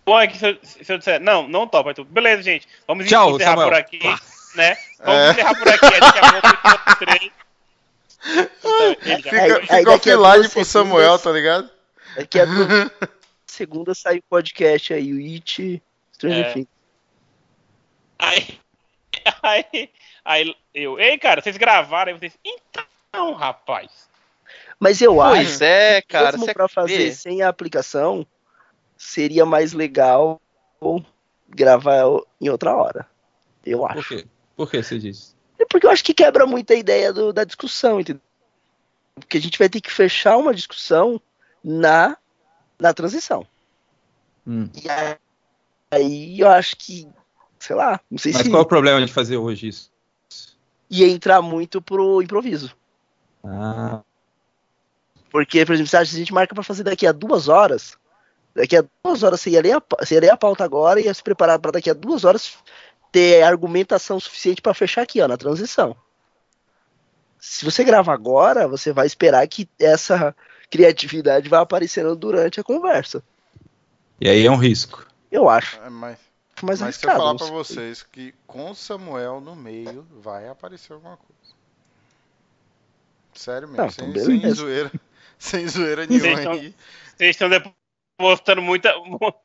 [SPEAKER 5] Bom é que se eu, se eu disser, não, não topa, tu. Beleza, gente. Vamos
[SPEAKER 2] Tchau,
[SPEAKER 5] encerrar
[SPEAKER 2] Samuel.
[SPEAKER 5] por aqui, né? Vamos
[SPEAKER 1] É.
[SPEAKER 5] encerrar por aqui, daqui a pouco outro três. Então, ele já-
[SPEAKER 1] Fica,
[SPEAKER 3] Aí- aí
[SPEAKER 1] fica
[SPEAKER 3] daqui a
[SPEAKER 1] offline pro Samuel, tá ligado?
[SPEAKER 3] Daqui a <laughs> duas segunda sai o podcast aí, o It Stranger
[SPEAKER 5] É.
[SPEAKER 3] Things.
[SPEAKER 5] Aí, aí, aí eu, ei, cara, vocês gravaram, aí vocês, então, rapaz.
[SPEAKER 3] Mas eu acho
[SPEAKER 4] Pois é, cara.
[SPEAKER 3] mesmo
[SPEAKER 4] Você
[SPEAKER 3] pra fazer
[SPEAKER 4] vê?
[SPEAKER 3] sem a aplicação, seria mais legal gravar em outra hora. Eu
[SPEAKER 2] Por
[SPEAKER 3] acho.
[SPEAKER 2] quê? Por que você disse?
[SPEAKER 3] É porque eu acho que quebra muito a ideia do- da discussão, entendeu? Porque a gente vai ter que fechar uma discussão na, na transição.
[SPEAKER 2] Hum.
[SPEAKER 3] E aí, aí eu acho que, sei lá, não sei
[SPEAKER 2] Mas
[SPEAKER 3] se
[SPEAKER 2] qual é o problema de fazer hoje isso?
[SPEAKER 3] ia entrar muito pro improviso.
[SPEAKER 2] Ah,
[SPEAKER 3] Porque, por exemplo, se a gente marca pra fazer daqui a duas horas, daqui a duas horas você ia ler a, você ia ler a pauta agora e ia se preparar pra daqui a duas horas ter argumentação suficiente pra fechar aqui, ó, na transição. Se você grava agora, você vai esperar que essa criatividade vá aparecendo durante a conversa.
[SPEAKER 2] e aí é um risco.
[SPEAKER 3] Eu acho.
[SPEAKER 1] É, mas
[SPEAKER 3] Mas,
[SPEAKER 1] mas se eu falar
[SPEAKER 3] sei.
[SPEAKER 1] vocês que com o Samuel no meio vai aparecer alguma coisa. Sério mesmo,
[SPEAKER 3] Não,
[SPEAKER 1] sem,
[SPEAKER 3] então
[SPEAKER 1] sem
[SPEAKER 3] beleza.
[SPEAKER 1] zoeira. <laughs> Sem zoeira
[SPEAKER 5] Vocês
[SPEAKER 1] nenhuma
[SPEAKER 5] estão-. Vocês estão depositando muita. <laughs>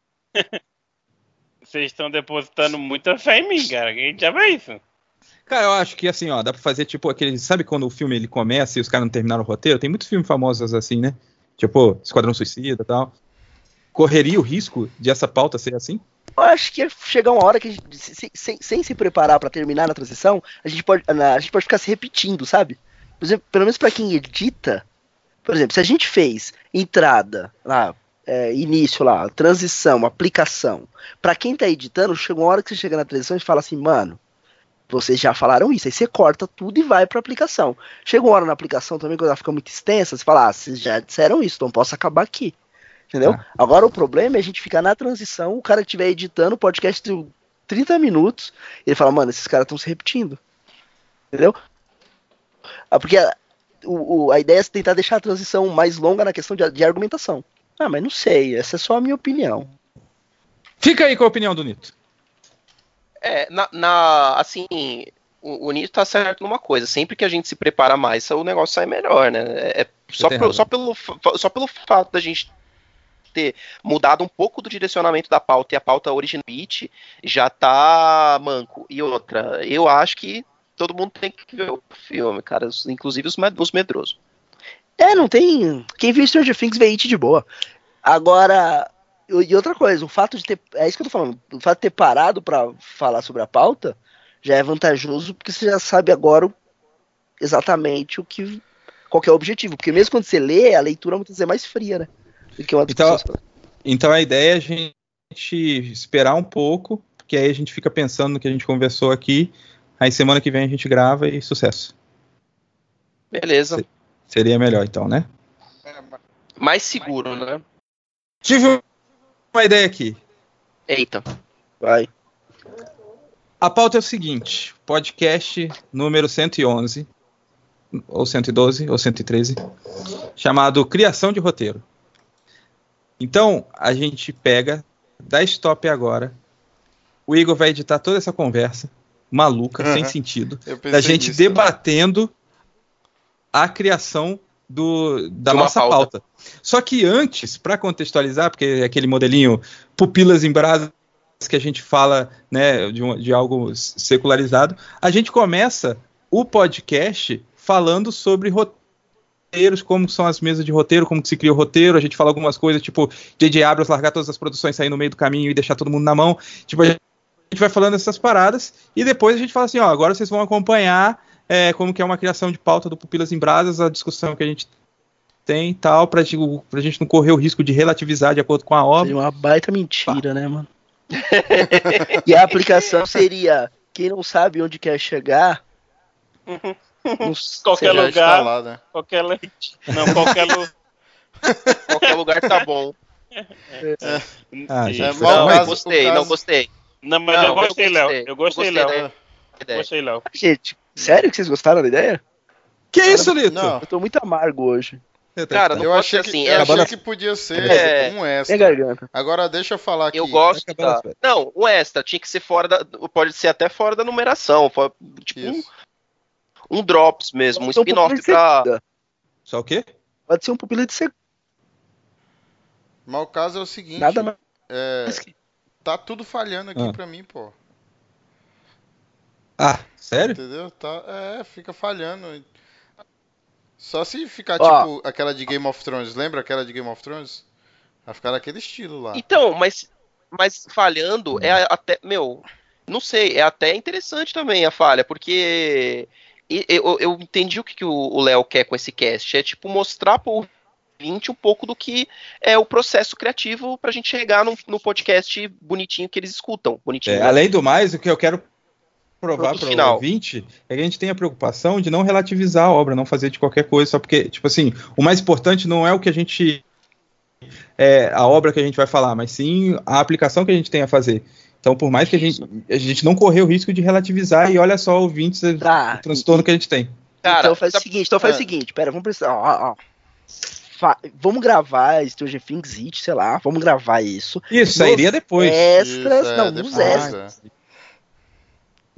[SPEAKER 5] Vocês estão depositando muita fé em mim, cara. Quem já vê isso?
[SPEAKER 2] Cara, eu acho que assim, ó, dá pra fazer tipo aquele. Sabe quando o filme ele começa e os caras não terminaram o roteiro? Tem muitos filmes famosos assim, né? Tipo, Esquadrão Suicida e tal. Correria o risco de essa pauta ser assim?
[SPEAKER 3] Eu acho que chegar uma hora que a gente, se- sem, sem se preparar pra terminar na transição, a gente pode, a gente pode ficar se repetindo, sabe? Por exemplo, pelo menos pra quem edita, por exemplo, se a gente fez entrada lá, é, início lá, transição, aplicação. Pra quem tá editando, chega uma hora que você chega na transição e fala assim, mano, vocês já falaram isso, aí você corta tudo e vai pra aplicação. Chega uma hora na aplicação também, quando ela fica muito extensa, você fala, ah, vocês já disseram isso, então posso acabar aqui. Entendeu?
[SPEAKER 2] Tá.
[SPEAKER 3] Agora o problema é a gente ficar na transição, o cara estiver editando o podcast de 30 minutos, e ele fala, mano, esses caras estão se repetindo. Entendeu? Ah, porque a, o- a ideia é tentar deixar a transição mais longa na questão de, de argumentação. Ah, mas não sei, essa é só a minha opinião.
[SPEAKER 2] Fica aí com a opinião do Nito.
[SPEAKER 4] É, na, na- assim, o, o Nito tá certo numa coisa, sempre que a gente se prepara mais, o negócio sai melhor, né? É, é só, pro- só, pelo, só pelo fato da gente ter mudado um pouco do direcionamento da pauta e a pauta original beat já tá manco. E outra, eu acho que todo mundo tem que ver o filme, cara, inclusive os medrosos.
[SPEAKER 3] É, não tem. Quem viu Stranger Things vê It de boa. Agora, e outra coisa, o fato de ter. É isso que eu tô falando. O fato de ter parado pra falar sobre a pauta já é vantajoso porque você já sabe agora exatamente o que. Qual que é o objetivo. Porque mesmo quando você lê, a leitura muitas vezes é mais fria, né? Do que uma
[SPEAKER 2] Então-. Então a ideia é a gente esperar um pouco, porque aí a gente fica pensando no que a gente conversou aqui. Aí semana que vem a gente grava e sucesso.
[SPEAKER 4] Beleza.
[SPEAKER 2] Sim. Seria melhor então, né?
[SPEAKER 4] Mais seguro, né?
[SPEAKER 2] Tive uma ideia aqui.
[SPEAKER 4] Eita.
[SPEAKER 3] Vai.
[SPEAKER 2] A pauta é o seguinte: podcast número 111, ou 112, ou 113, chamado Criação de Roteiro. Então, a gente pega, dá stop agora. O Igor vai editar toda essa conversa maluca, sem
[SPEAKER 1] Aham.
[SPEAKER 2] sentido, da gente
[SPEAKER 1] nisso.
[SPEAKER 2] debatendo a criação do, da nossa
[SPEAKER 4] pauta.
[SPEAKER 2] pauta. Só que antes, para contextualizar, porque é aquele modelinho pupilas em brasa que a gente fala né, de, um- de algo secularizado, a gente começa o podcast falando sobre roteiros, como são as mesas de roteiro, como que se cria o roteiro, a gente fala algumas coisas, tipo, J.J. Abrams largar todas as produções, sair no meio do caminho e deixar todo mundo na mão, tipo, a gente vai falando essas paradas, e depois a gente fala assim, ó, agora vocês vão acompanhar é, como que é uma criação de pauta do Pupilas em Brasas, a discussão que a gente tem e tal, pra, gente- pra gente não correr o risco de relativizar de acordo com a obra.
[SPEAKER 3] Uma baita mentira, né, mano? <laughs> e a aplicação seria: quem não sabe onde quer chegar. não <laughs> sei
[SPEAKER 5] Qualquer lugar.
[SPEAKER 1] Lá, né?
[SPEAKER 5] Qualquer leite. <laughs> Não, qualquer lugar.
[SPEAKER 4] Qualquer lugar tá bom.
[SPEAKER 2] Ah, gente,
[SPEAKER 1] É,
[SPEAKER 2] foi
[SPEAKER 1] mal
[SPEAKER 4] Não,
[SPEAKER 2] mais-
[SPEAKER 1] caso-
[SPEAKER 4] gostei, não gostei.
[SPEAKER 5] Não, mas
[SPEAKER 4] Não,
[SPEAKER 5] eu gostei, Léo. Eu gostei, Léo.
[SPEAKER 4] Ideia.
[SPEAKER 5] Gostei, Léo.
[SPEAKER 3] Gente, sério que vocês gostaram da ideia?
[SPEAKER 2] Que isso, Lito?
[SPEAKER 1] Não,
[SPEAKER 3] Eu tô muito amargo hoje.
[SPEAKER 4] Cara, não
[SPEAKER 1] eu achei,
[SPEAKER 4] ser
[SPEAKER 1] que,
[SPEAKER 4] assim.
[SPEAKER 1] eu
[SPEAKER 4] é-
[SPEAKER 1] achei que podia ser
[SPEAKER 4] É.
[SPEAKER 1] um
[SPEAKER 3] Minha
[SPEAKER 1] extra.
[SPEAKER 3] garganta.
[SPEAKER 1] Agora deixa eu falar aqui.
[SPEAKER 4] Eu gosto
[SPEAKER 2] Acabando
[SPEAKER 4] da...
[SPEAKER 2] férias.
[SPEAKER 4] Não, o extra tinha que ser fora da. Pode ser até fora da numeração. fora- Tipo, um,
[SPEAKER 1] Isso.
[SPEAKER 4] um drops mesmo, um spin-off pra.
[SPEAKER 2] Só o quê?
[SPEAKER 3] Pode ser um pupila de segunda.
[SPEAKER 1] Mas o caso é o seguinte.
[SPEAKER 3] Nada mais
[SPEAKER 1] é, tá tudo falhando aqui
[SPEAKER 2] Ah.
[SPEAKER 1] pra mim, pô.
[SPEAKER 2] Ah, sério?
[SPEAKER 1] Entendeu? Tá, é, fica falhando. Só se ficar
[SPEAKER 3] Ó.
[SPEAKER 1] tipo aquela de Game of Thrones. Lembra aquela de Game of Thrones? Vai ficar naquele estilo lá.
[SPEAKER 4] Então, mas, mas falhando é até. Meu, não sei, é até interessante também a falha, porque eu, eu entendi o que que o o Léo quer com esse cast. É tipo mostrar pro ouvinte um pouco do que é o processo criativo pra gente chegar no, no podcast bonitinho que eles escutam. Bonitinho.
[SPEAKER 2] É,
[SPEAKER 4] né?
[SPEAKER 2] além do mais, o que eu quero provar para o
[SPEAKER 4] final.
[SPEAKER 2] ouvinte é que a gente tem a preocupação de não relativizar a obra, não fazer de qualquer coisa, só porque, tipo assim, o mais importante não é o que a gente. É, a obra que a gente vai falar, mas sim a aplicação que a gente tem a fazer. Então, por mais que a gente, a gente não correr o risco de relativizar, e olha só, ouvintes, o
[SPEAKER 3] Tá.
[SPEAKER 2] transtorno que a gente tem.
[SPEAKER 4] Cara,
[SPEAKER 3] então faz o
[SPEAKER 4] sabe-
[SPEAKER 3] seguinte, então faz
[SPEAKER 1] É.
[SPEAKER 3] o seguinte, pera, vamos precisar. Ó, ó. Fa- vamos gravar Stranger Things It, sei lá, vamos gravar isso.
[SPEAKER 2] Isso, sairia depois.
[SPEAKER 3] Extras,
[SPEAKER 1] Isso, é,
[SPEAKER 3] não, nos
[SPEAKER 1] depois,
[SPEAKER 3] extras.
[SPEAKER 1] é.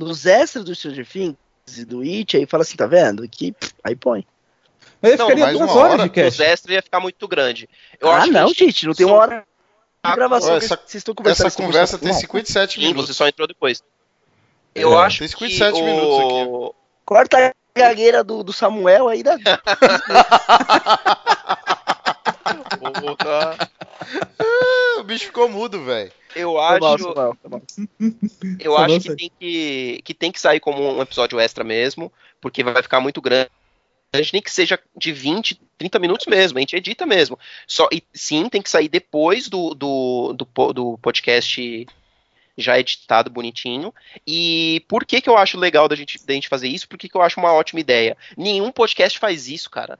[SPEAKER 3] Nos extras do Stranger Things e do It, aí fala assim, tá vendo? Aqui, aí põe.
[SPEAKER 2] Mas aí
[SPEAKER 4] Não,
[SPEAKER 2] ficaria
[SPEAKER 1] mais
[SPEAKER 2] duas
[SPEAKER 1] uma
[SPEAKER 2] horas
[SPEAKER 1] hora,
[SPEAKER 2] de cast.
[SPEAKER 4] Os extras ia ficar muito grande. Eu
[SPEAKER 3] ah, não,
[SPEAKER 4] gente-
[SPEAKER 3] gente, não tem
[SPEAKER 4] só-
[SPEAKER 3] uma hora de gravação.
[SPEAKER 1] Ó,
[SPEAKER 3] que
[SPEAKER 1] essa-
[SPEAKER 3] vocês estão conversando.
[SPEAKER 1] Essa conversa tem
[SPEAKER 3] Não,
[SPEAKER 1] 57
[SPEAKER 4] Sim,
[SPEAKER 1] minutos.
[SPEAKER 4] você só entrou depois. Eu
[SPEAKER 2] É,
[SPEAKER 4] acho
[SPEAKER 1] tem
[SPEAKER 4] que
[SPEAKER 1] 57
[SPEAKER 4] o...
[SPEAKER 1] minutos
[SPEAKER 3] Corta a gagueira do, do Samuel aí da. <laughs>
[SPEAKER 4] Porra.
[SPEAKER 1] Ah, o bicho ficou mudo, velho.
[SPEAKER 4] Eu acho, eu acho que tem que, que tem que sair como um episódio extra mesmo, porque vai ficar muito grande gente nem que seja de 20, 30 minutos mesmo, a gente edita mesmo. Só, e sim, tem que sair depois do, do, do, do podcast já editado bonitinho. E por que que eu acho legal da gente, da gente fazer isso? Por que que eu acho uma ótima ideia? Nenhum podcast faz isso, cara.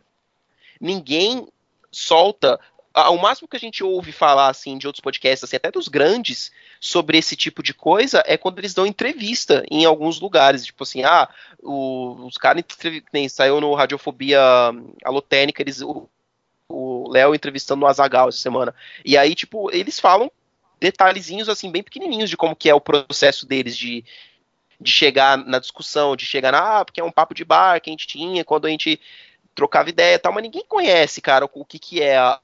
[SPEAKER 4] Ninguém solta. Ah, O máximo que a gente ouve falar assim de outros podcasts, assim, até dos grandes, sobre esse tipo de coisa é quando eles dão entrevista em alguns lugares. Tipo assim, ah, o- os caras nem saiu no Radiofobia Alotênica, eles. O, o Léo entrevistando o Azagal essa semana. E aí, tipo, eles falam detalhezinhos assim, bem pequenininhos de como que é o processo deles de, de chegar na discussão, de chegar na, ah, porque é um papo de bar que a gente tinha quando a gente trocava ideia e tal, mas ninguém conhece, cara, o, o que que é a,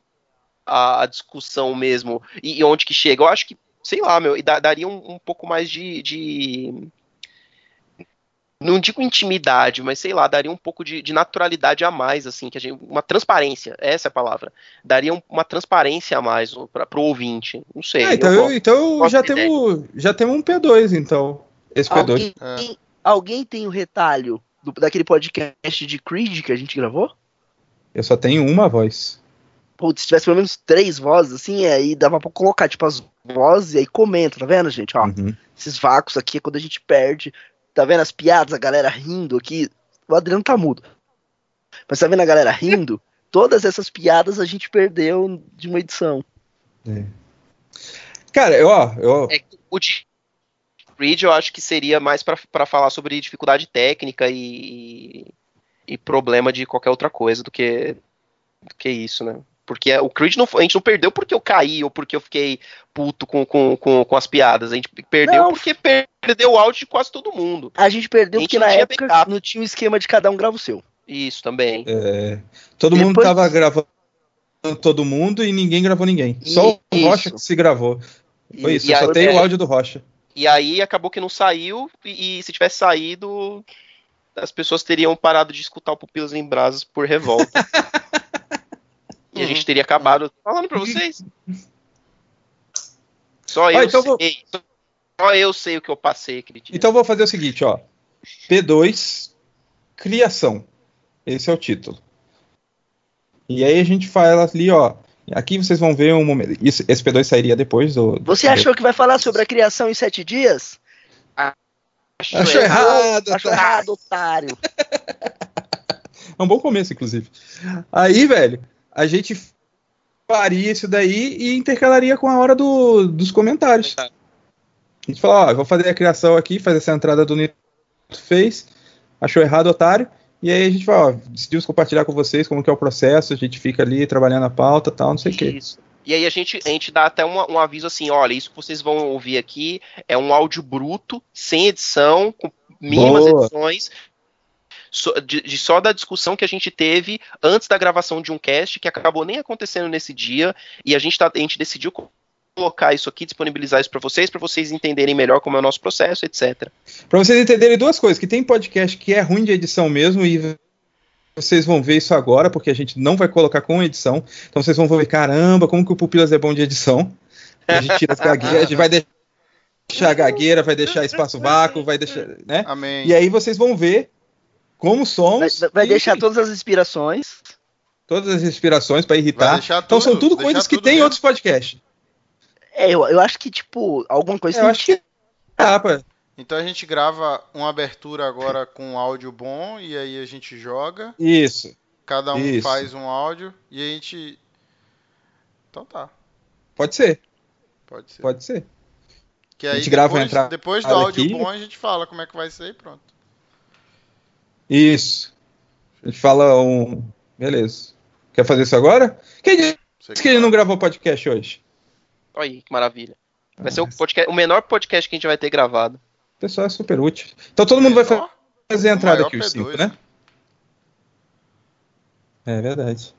[SPEAKER 4] a, a discussão mesmo e, e onde que chega. Eu acho que, sei lá, meu, e da- daria um, um pouco mais de, de- não digo intimidade, mas sei lá, daria um pouco de, de naturalidade a mais, assim, que a gente, uma transparência, essa é a palavra. Daria um- uma transparência a mais para pro ouvinte. Não sei.
[SPEAKER 2] Ah, então
[SPEAKER 4] eu
[SPEAKER 2] eu- então
[SPEAKER 4] gosto
[SPEAKER 2] já temos, já temos um P2, então. Esse P2.
[SPEAKER 3] Alguém, alguém tem o retalho do- daquele podcast de Creed que a gente gravou?
[SPEAKER 2] Eu só tenho uma voz.
[SPEAKER 3] Putz, se tivesse pelo menos três vozes, assim, aí dava pra colocar, tipo, as vozes e aí comenta, tá vendo, gente? Ó,
[SPEAKER 2] Uhum.
[SPEAKER 3] esses vácuos aqui é quando a gente perde. Tá vendo as piadas, a galera rindo aqui? O Adriano tá mudo. Mas tá vendo a galera rindo? Todas essas piadas a gente perdeu de uma edição.
[SPEAKER 2] Cara, eu, ó, eu,
[SPEAKER 4] É que o de Creed eu acho que seria mais pra pra falar sobre dificuldade técnica e, e problema de qualquer outra coisa do que, do que isso, né? Porque o Creed não, foi- a gente não perdeu porque eu caí ou porque eu fiquei puto com, com, com, com as piadas. A gente perdeu
[SPEAKER 3] Não.
[SPEAKER 4] porque perdeu o áudio de quase todo mundo.
[SPEAKER 3] A gente perdeu
[SPEAKER 4] A gente
[SPEAKER 3] porque na época
[SPEAKER 4] backup.
[SPEAKER 3] não tinha o esquema de cada um grava o seu.
[SPEAKER 4] Isso também.
[SPEAKER 2] é, todo mundo
[SPEAKER 3] Depois-
[SPEAKER 2] tava gravando todo mundo e ninguém gravou ninguém. Só o
[SPEAKER 3] Isso.
[SPEAKER 2] Rocha que se gravou. Foi isso,
[SPEAKER 4] E
[SPEAKER 2] só
[SPEAKER 4] aí-
[SPEAKER 2] o
[SPEAKER 4] é.
[SPEAKER 2] áudio do Rocha.
[SPEAKER 4] E aí acabou que não saiu, e, e se tivesse saído, as pessoas teriam parado de escutar o Pupilas em Brasas por revolta. <laughs> e a gente teria acabado falando pra vocês. Só eu
[SPEAKER 2] Ah, então vou-
[SPEAKER 4] sei. Só eu sei o que eu passei aquele dia.
[SPEAKER 2] Então eu vou fazer o seguinte, ó. P2 Criação. Esse é o título. E aí a gente fala ali, ó. Aqui vocês vão ver um momento. Isso, esse P2 sairia depois do.
[SPEAKER 3] Você
[SPEAKER 2] do-
[SPEAKER 3] achou que vai falar sobre a criação em sete dias?
[SPEAKER 4] Acho
[SPEAKER 2] Achou errado.
[SPEAKER 3] Achou
[SPEAKER 2] tá?
[SPEAKER 3] errado, otário. <laughs>
[SPEAKER 2] É um bom começo, inclusive. Aí, velho, a gente faria isso daí e intercalaria com a hora do- dos comentários. A gente fala, ó, vou fazer a criação aqui, faz essa entrada do Nito fez, achou errado, otário. E aí a gente fala, ó, decidimos compartilhar com vocês como que é o processo, a gente fica ali trabalhando a pauta tal, não sei o quê.
[SPEAKER 4] E aí a gente, a gente dá até uma- um aviso assim, olha, isso que vocês vão ouvir aqui é um áudio bruto, sem edição, com mínimas
[SPEAKER 2] Boa.
[SPEAKER 4] edições, de, de só da discussão que a gente teve antes da gravação de um cast, que acabou nem acontecendo nesse dia, e a gente, tá, a gente decidiu co- colocar isso aqui, disponibilizar isso para vocês, para vocês entenderem melhor como é o nosso processo, etc.
[SPEAKER 2] Pra vocês entenderem duas coisas, que tem podcast que é ruim de edição mesmo e vocês vão ver isso agora, porque a gente não vai colocar com edição. Então vocês vão ver, caramba, como que o Pupilas é bom de edição. A gente tira as gagueiras, a gente vai deixar a gagueira, vai deixar espaço vácuo, vai deixar, né?
[SPEAKER 1] Amém.
[SPEAKER 2] E aí vocês vão ver como
[SPEAKER 3] Vai,
[SPEAKER 2] somos.
[SPEAKER 3] vai
[SPEAKER 2] e
[SPEAKER 3] deixar todas as inspirações.
[SPEAKER 2] todas as inspirações pra
[SPEAKER 1] Vai
[SPEAKER 2] irritar.
[SPEAKER 1] deixar
[SPEAKER 2] Então são
[SPEAKER 1] tudo,
[SPEAKER 2] tudo coisas que
[SPEAKER 1] tudo
[SPEAKER 2] tem em
[SPEAKER 1] mesmo.
[SPEAKER 2] outros podcasts.
[SPEAKER 3] É, eu, eu acho que, tipo, alguma coisa
[SPEAKER 2] Eu
[SPEAKER 3] tem
[SPEAKER 2] acho que dá pra.
[SPEAKER 1] Então a gente grava uma abertura agora com um áudio bom e aí a gente joga.
[SPEAKER 2] Isso.
[SPEAKER 1] Cada um
[SPEAKER 2] Isso.
[SPEAKER 1] faz um áudio e a gente. Então tá,
[SPEAKER 2] Pode ser,
[SPEAKER 1] pode ser.
[SPEAKER 2] pode ser.
[SPEAKER 1] Que
[SPEAKER 2] A
[SPEAKER 1] aí
[SPEAKER 2] gente grava a
[SPEAKER 1] depois,
[SPEAKER 2] entrada
[SPEAKER 1] depois do áudio
[SPEAKER 2] aqui.
[SPEAKER 1] bom a gente fala como é que vai ser e pronto.
[SPEAKER 2] Isso. A gente fala um. Beleza. Quer fazer isso agora? Quem disse que ele não gravou podcast hoje?
[SPEAKER 4] Olha aí, que maravilha. Vai ser o, podcast, o menor podcast que a gente vai ter gravado.
[SPEAKER 2] O pessoal é super útil. Então todo mundo vai fazer a entrada aqui, os
[SPEAKER 1] P2,
[SPEAKER 2] cinco, né? É verdade.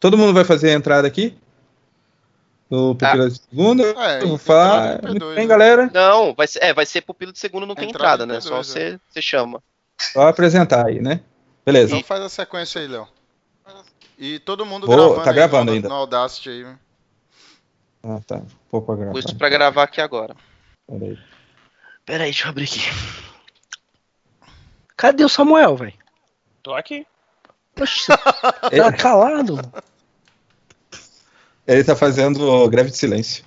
[SPEAKER 2] Todo mundo vai fazer a entrada aqui? Do Pupila de Segunda?
[SPEAKER 1] É,
[SPEAKER 2] Eu vou falar.
[SPEAKER 1] de P2,
[SPEAKER 2] Muito bem,
[SPEAKER 1] né?
[SPEAKER 2] galera.
[SPEAKER 4] Não, vai ser, é, vai ser pupilo de segundo, não tem
[SPEAKER 1] Entrada
[SPEAKER 4] entrada,
[SPEAKER 1] de
[SPEAKER 4] né?
[SPEAKER 1] P2,
[SPEAKER 4] Só
[SPEAKER 1] é.
[SPEAKER 4] você, você chama.
[SPEAKER 2] Só apresentar aí, né? Beleza.
[SPEAKER 1] Então faz a sequência aí, Léo. E todo mundo
[SPEAKER 2] Vou-
[SPEAKER 1] gravando,
[SPEAKER 2] tá
[SPEAKER 1] aí
[SPEAKER 2] gravando
[SPEAKER 1] no,
[SPEAKER 2] ainda.
[SPEAKER 1] no Audacity aí.
[SPEAKER 2] Ah, tá. Vou pra gravar.
[SPEAKER 4] Pus pra gravar aqui agora.
[SPEAKER 2] Peraí.
[SPEAKER 3] Pera aí, deixa eu abrir aqui. Cadê o Samuel, velho?
[SPEAKER 5] Tô aqui.
[SPEAKER 3] Oxi, <laughs> tá calado.
[SPEAKER 2] Ele tá fazendo greve de silêncio.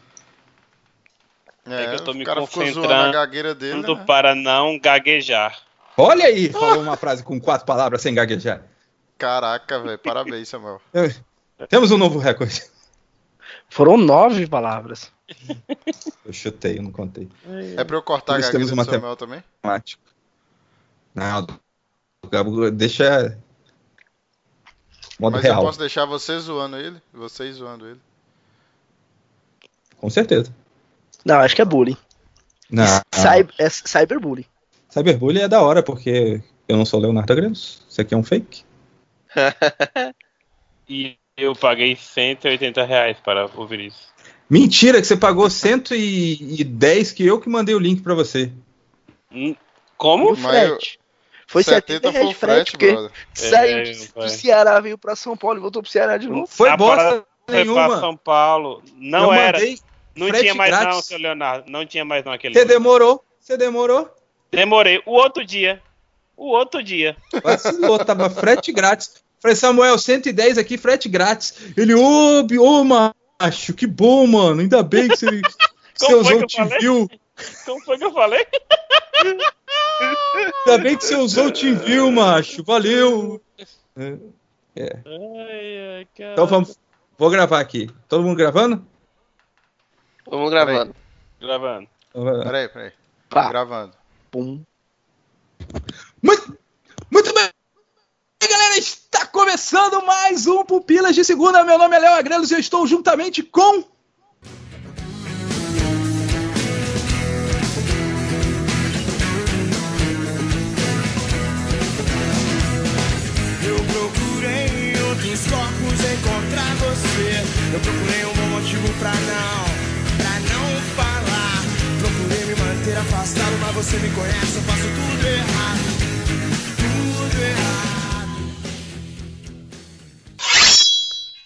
[SPEAKER 5] É que eu tô me
[SPEAKER 1] o cara ficou zoando a
[SPEAKER 5] concentrando
[SPEAKER 1] gagueira dele. né?
[SPEAKER 5] para não gaguejar.
[SPEAKER 2] Olha aí, falou uma frase com quatro palavras sem gaguejar.
[SPEAKER 1] Caraca, velho. Parabéns, Samuel.
[SPEAKER 2] Temos um novo recorde.
[SPEAKER 3] Foram nove palavras.
[SPEAKER 2] Eu chutei, eu não contei.
[SPEAKER 1] É pra eu cortar a gagueira do
[SPEAKER 2] uma
[SPEAKER 1] Samuel também?
[SPEAKER 2] Matemático. Não, Gabo, deixa. Modo
[SPEAKER 1] Mas
[SPEAKER 2] real.
[SPEAKER 1] eu posso deixar você zoando ele? Vocês zoando ele?
[SPEAKER 2] Com certeza.
[SPEAKER 3] Não, acho que é bullying.
[SPEAKER 2] Não.
[SPEAKER 3] Cyber, é cyberbullying.
[SPEAKER 2] Cyberbullying é da hora, porque eu não sou Leonardo Agremos. Isso aqui é um fake. <laughs>
[SPEAKER 5] E eu paguei 180 reais para ouvir isso.
[SPEAKER 2] Mentira, que você pagou 110 que eu que mandei o link pra você.
[SPEAKER 5] Hum, Como?
[SPEAKER 3] frete? Foi
[SPEAKER 1] 70
[SPEAKER 3] 70
[SPEAKER 1] foi
[SPEAKER 3] reais
[SPEAKER 1] o
[SPEAKER 3] de frete,
[SPEAKER 1] frete,
[SPEAKER 3] porque
[SPEAKER 1] brother.
[SPEAKER 3] saiu
[SPEAKER 5] É,
[SPEAKER 3] de- do. Ceará, veio pra São Paulo e voltou pro Ceará de novo.
[SPEAKER 2] Foi
[SPEAKER 5] A
[SPEAKER 2] bosta
[SPEAKER 5] parada Foi pra
[SPEAKER 2] nenhuma.
[SPEAKER 5] São Paulo. Não
[SPEAKER 2] eu
[SPEAKER 5] era. Não tinha mais não,
[SPEAKER 2] grátis.
[SPEAKER 5] seu Leonardo. Não tinha mais não aquele.
[SPEAKER 2] Você demorou. Você demorou.
[SPEAKER 5] Demorei. O outro dia. O outro dia.
[SPEAKER 2] Vacilou, tava frete grátis. Falei, Samuel, 110 aqui, frete grátis. Ele, ô, bi- ô, macho, que bom, mano. Ainda bem que você, <laughs>
[SPEAKER 5] foi
[SPEAKER 2] usou o
[SPEAKER 5] que eu falei?
[SPEAKER 2] TeamView.
[SPEAKER 5] Como foi que eu falei?
[SPEAKER 2] Ainda bem que você usou o TeamView, macho. Valeu. É,
[SPEAKER 5] Ai, ai, cara.
[SPEAKER 2] Então vamos. Vou gravar aqui. Todo mundo gravando?
[SPEAKER 4] Vamos gravando.
[SPEAKER 5] Gravando.
[SPEAKER 1] Peraí, peraí.
[SPEAKER 3] Pá.
[SPEAKER 1] Gravando.
[SPEAKER 3] Pum.
[SPEAKER 2] Muito, muito bem, galera. Está começando mais um Pupilas de Segunda. Meu nome é Léo Agrelos e eu estou juntamente com.
[SPEAKER 9] Eu procurei outros corpos encontrar você. Eu procurei um bom motivo pra não, pra não. Manter afastado, mas você me conhece, eu faço. Tudo errado.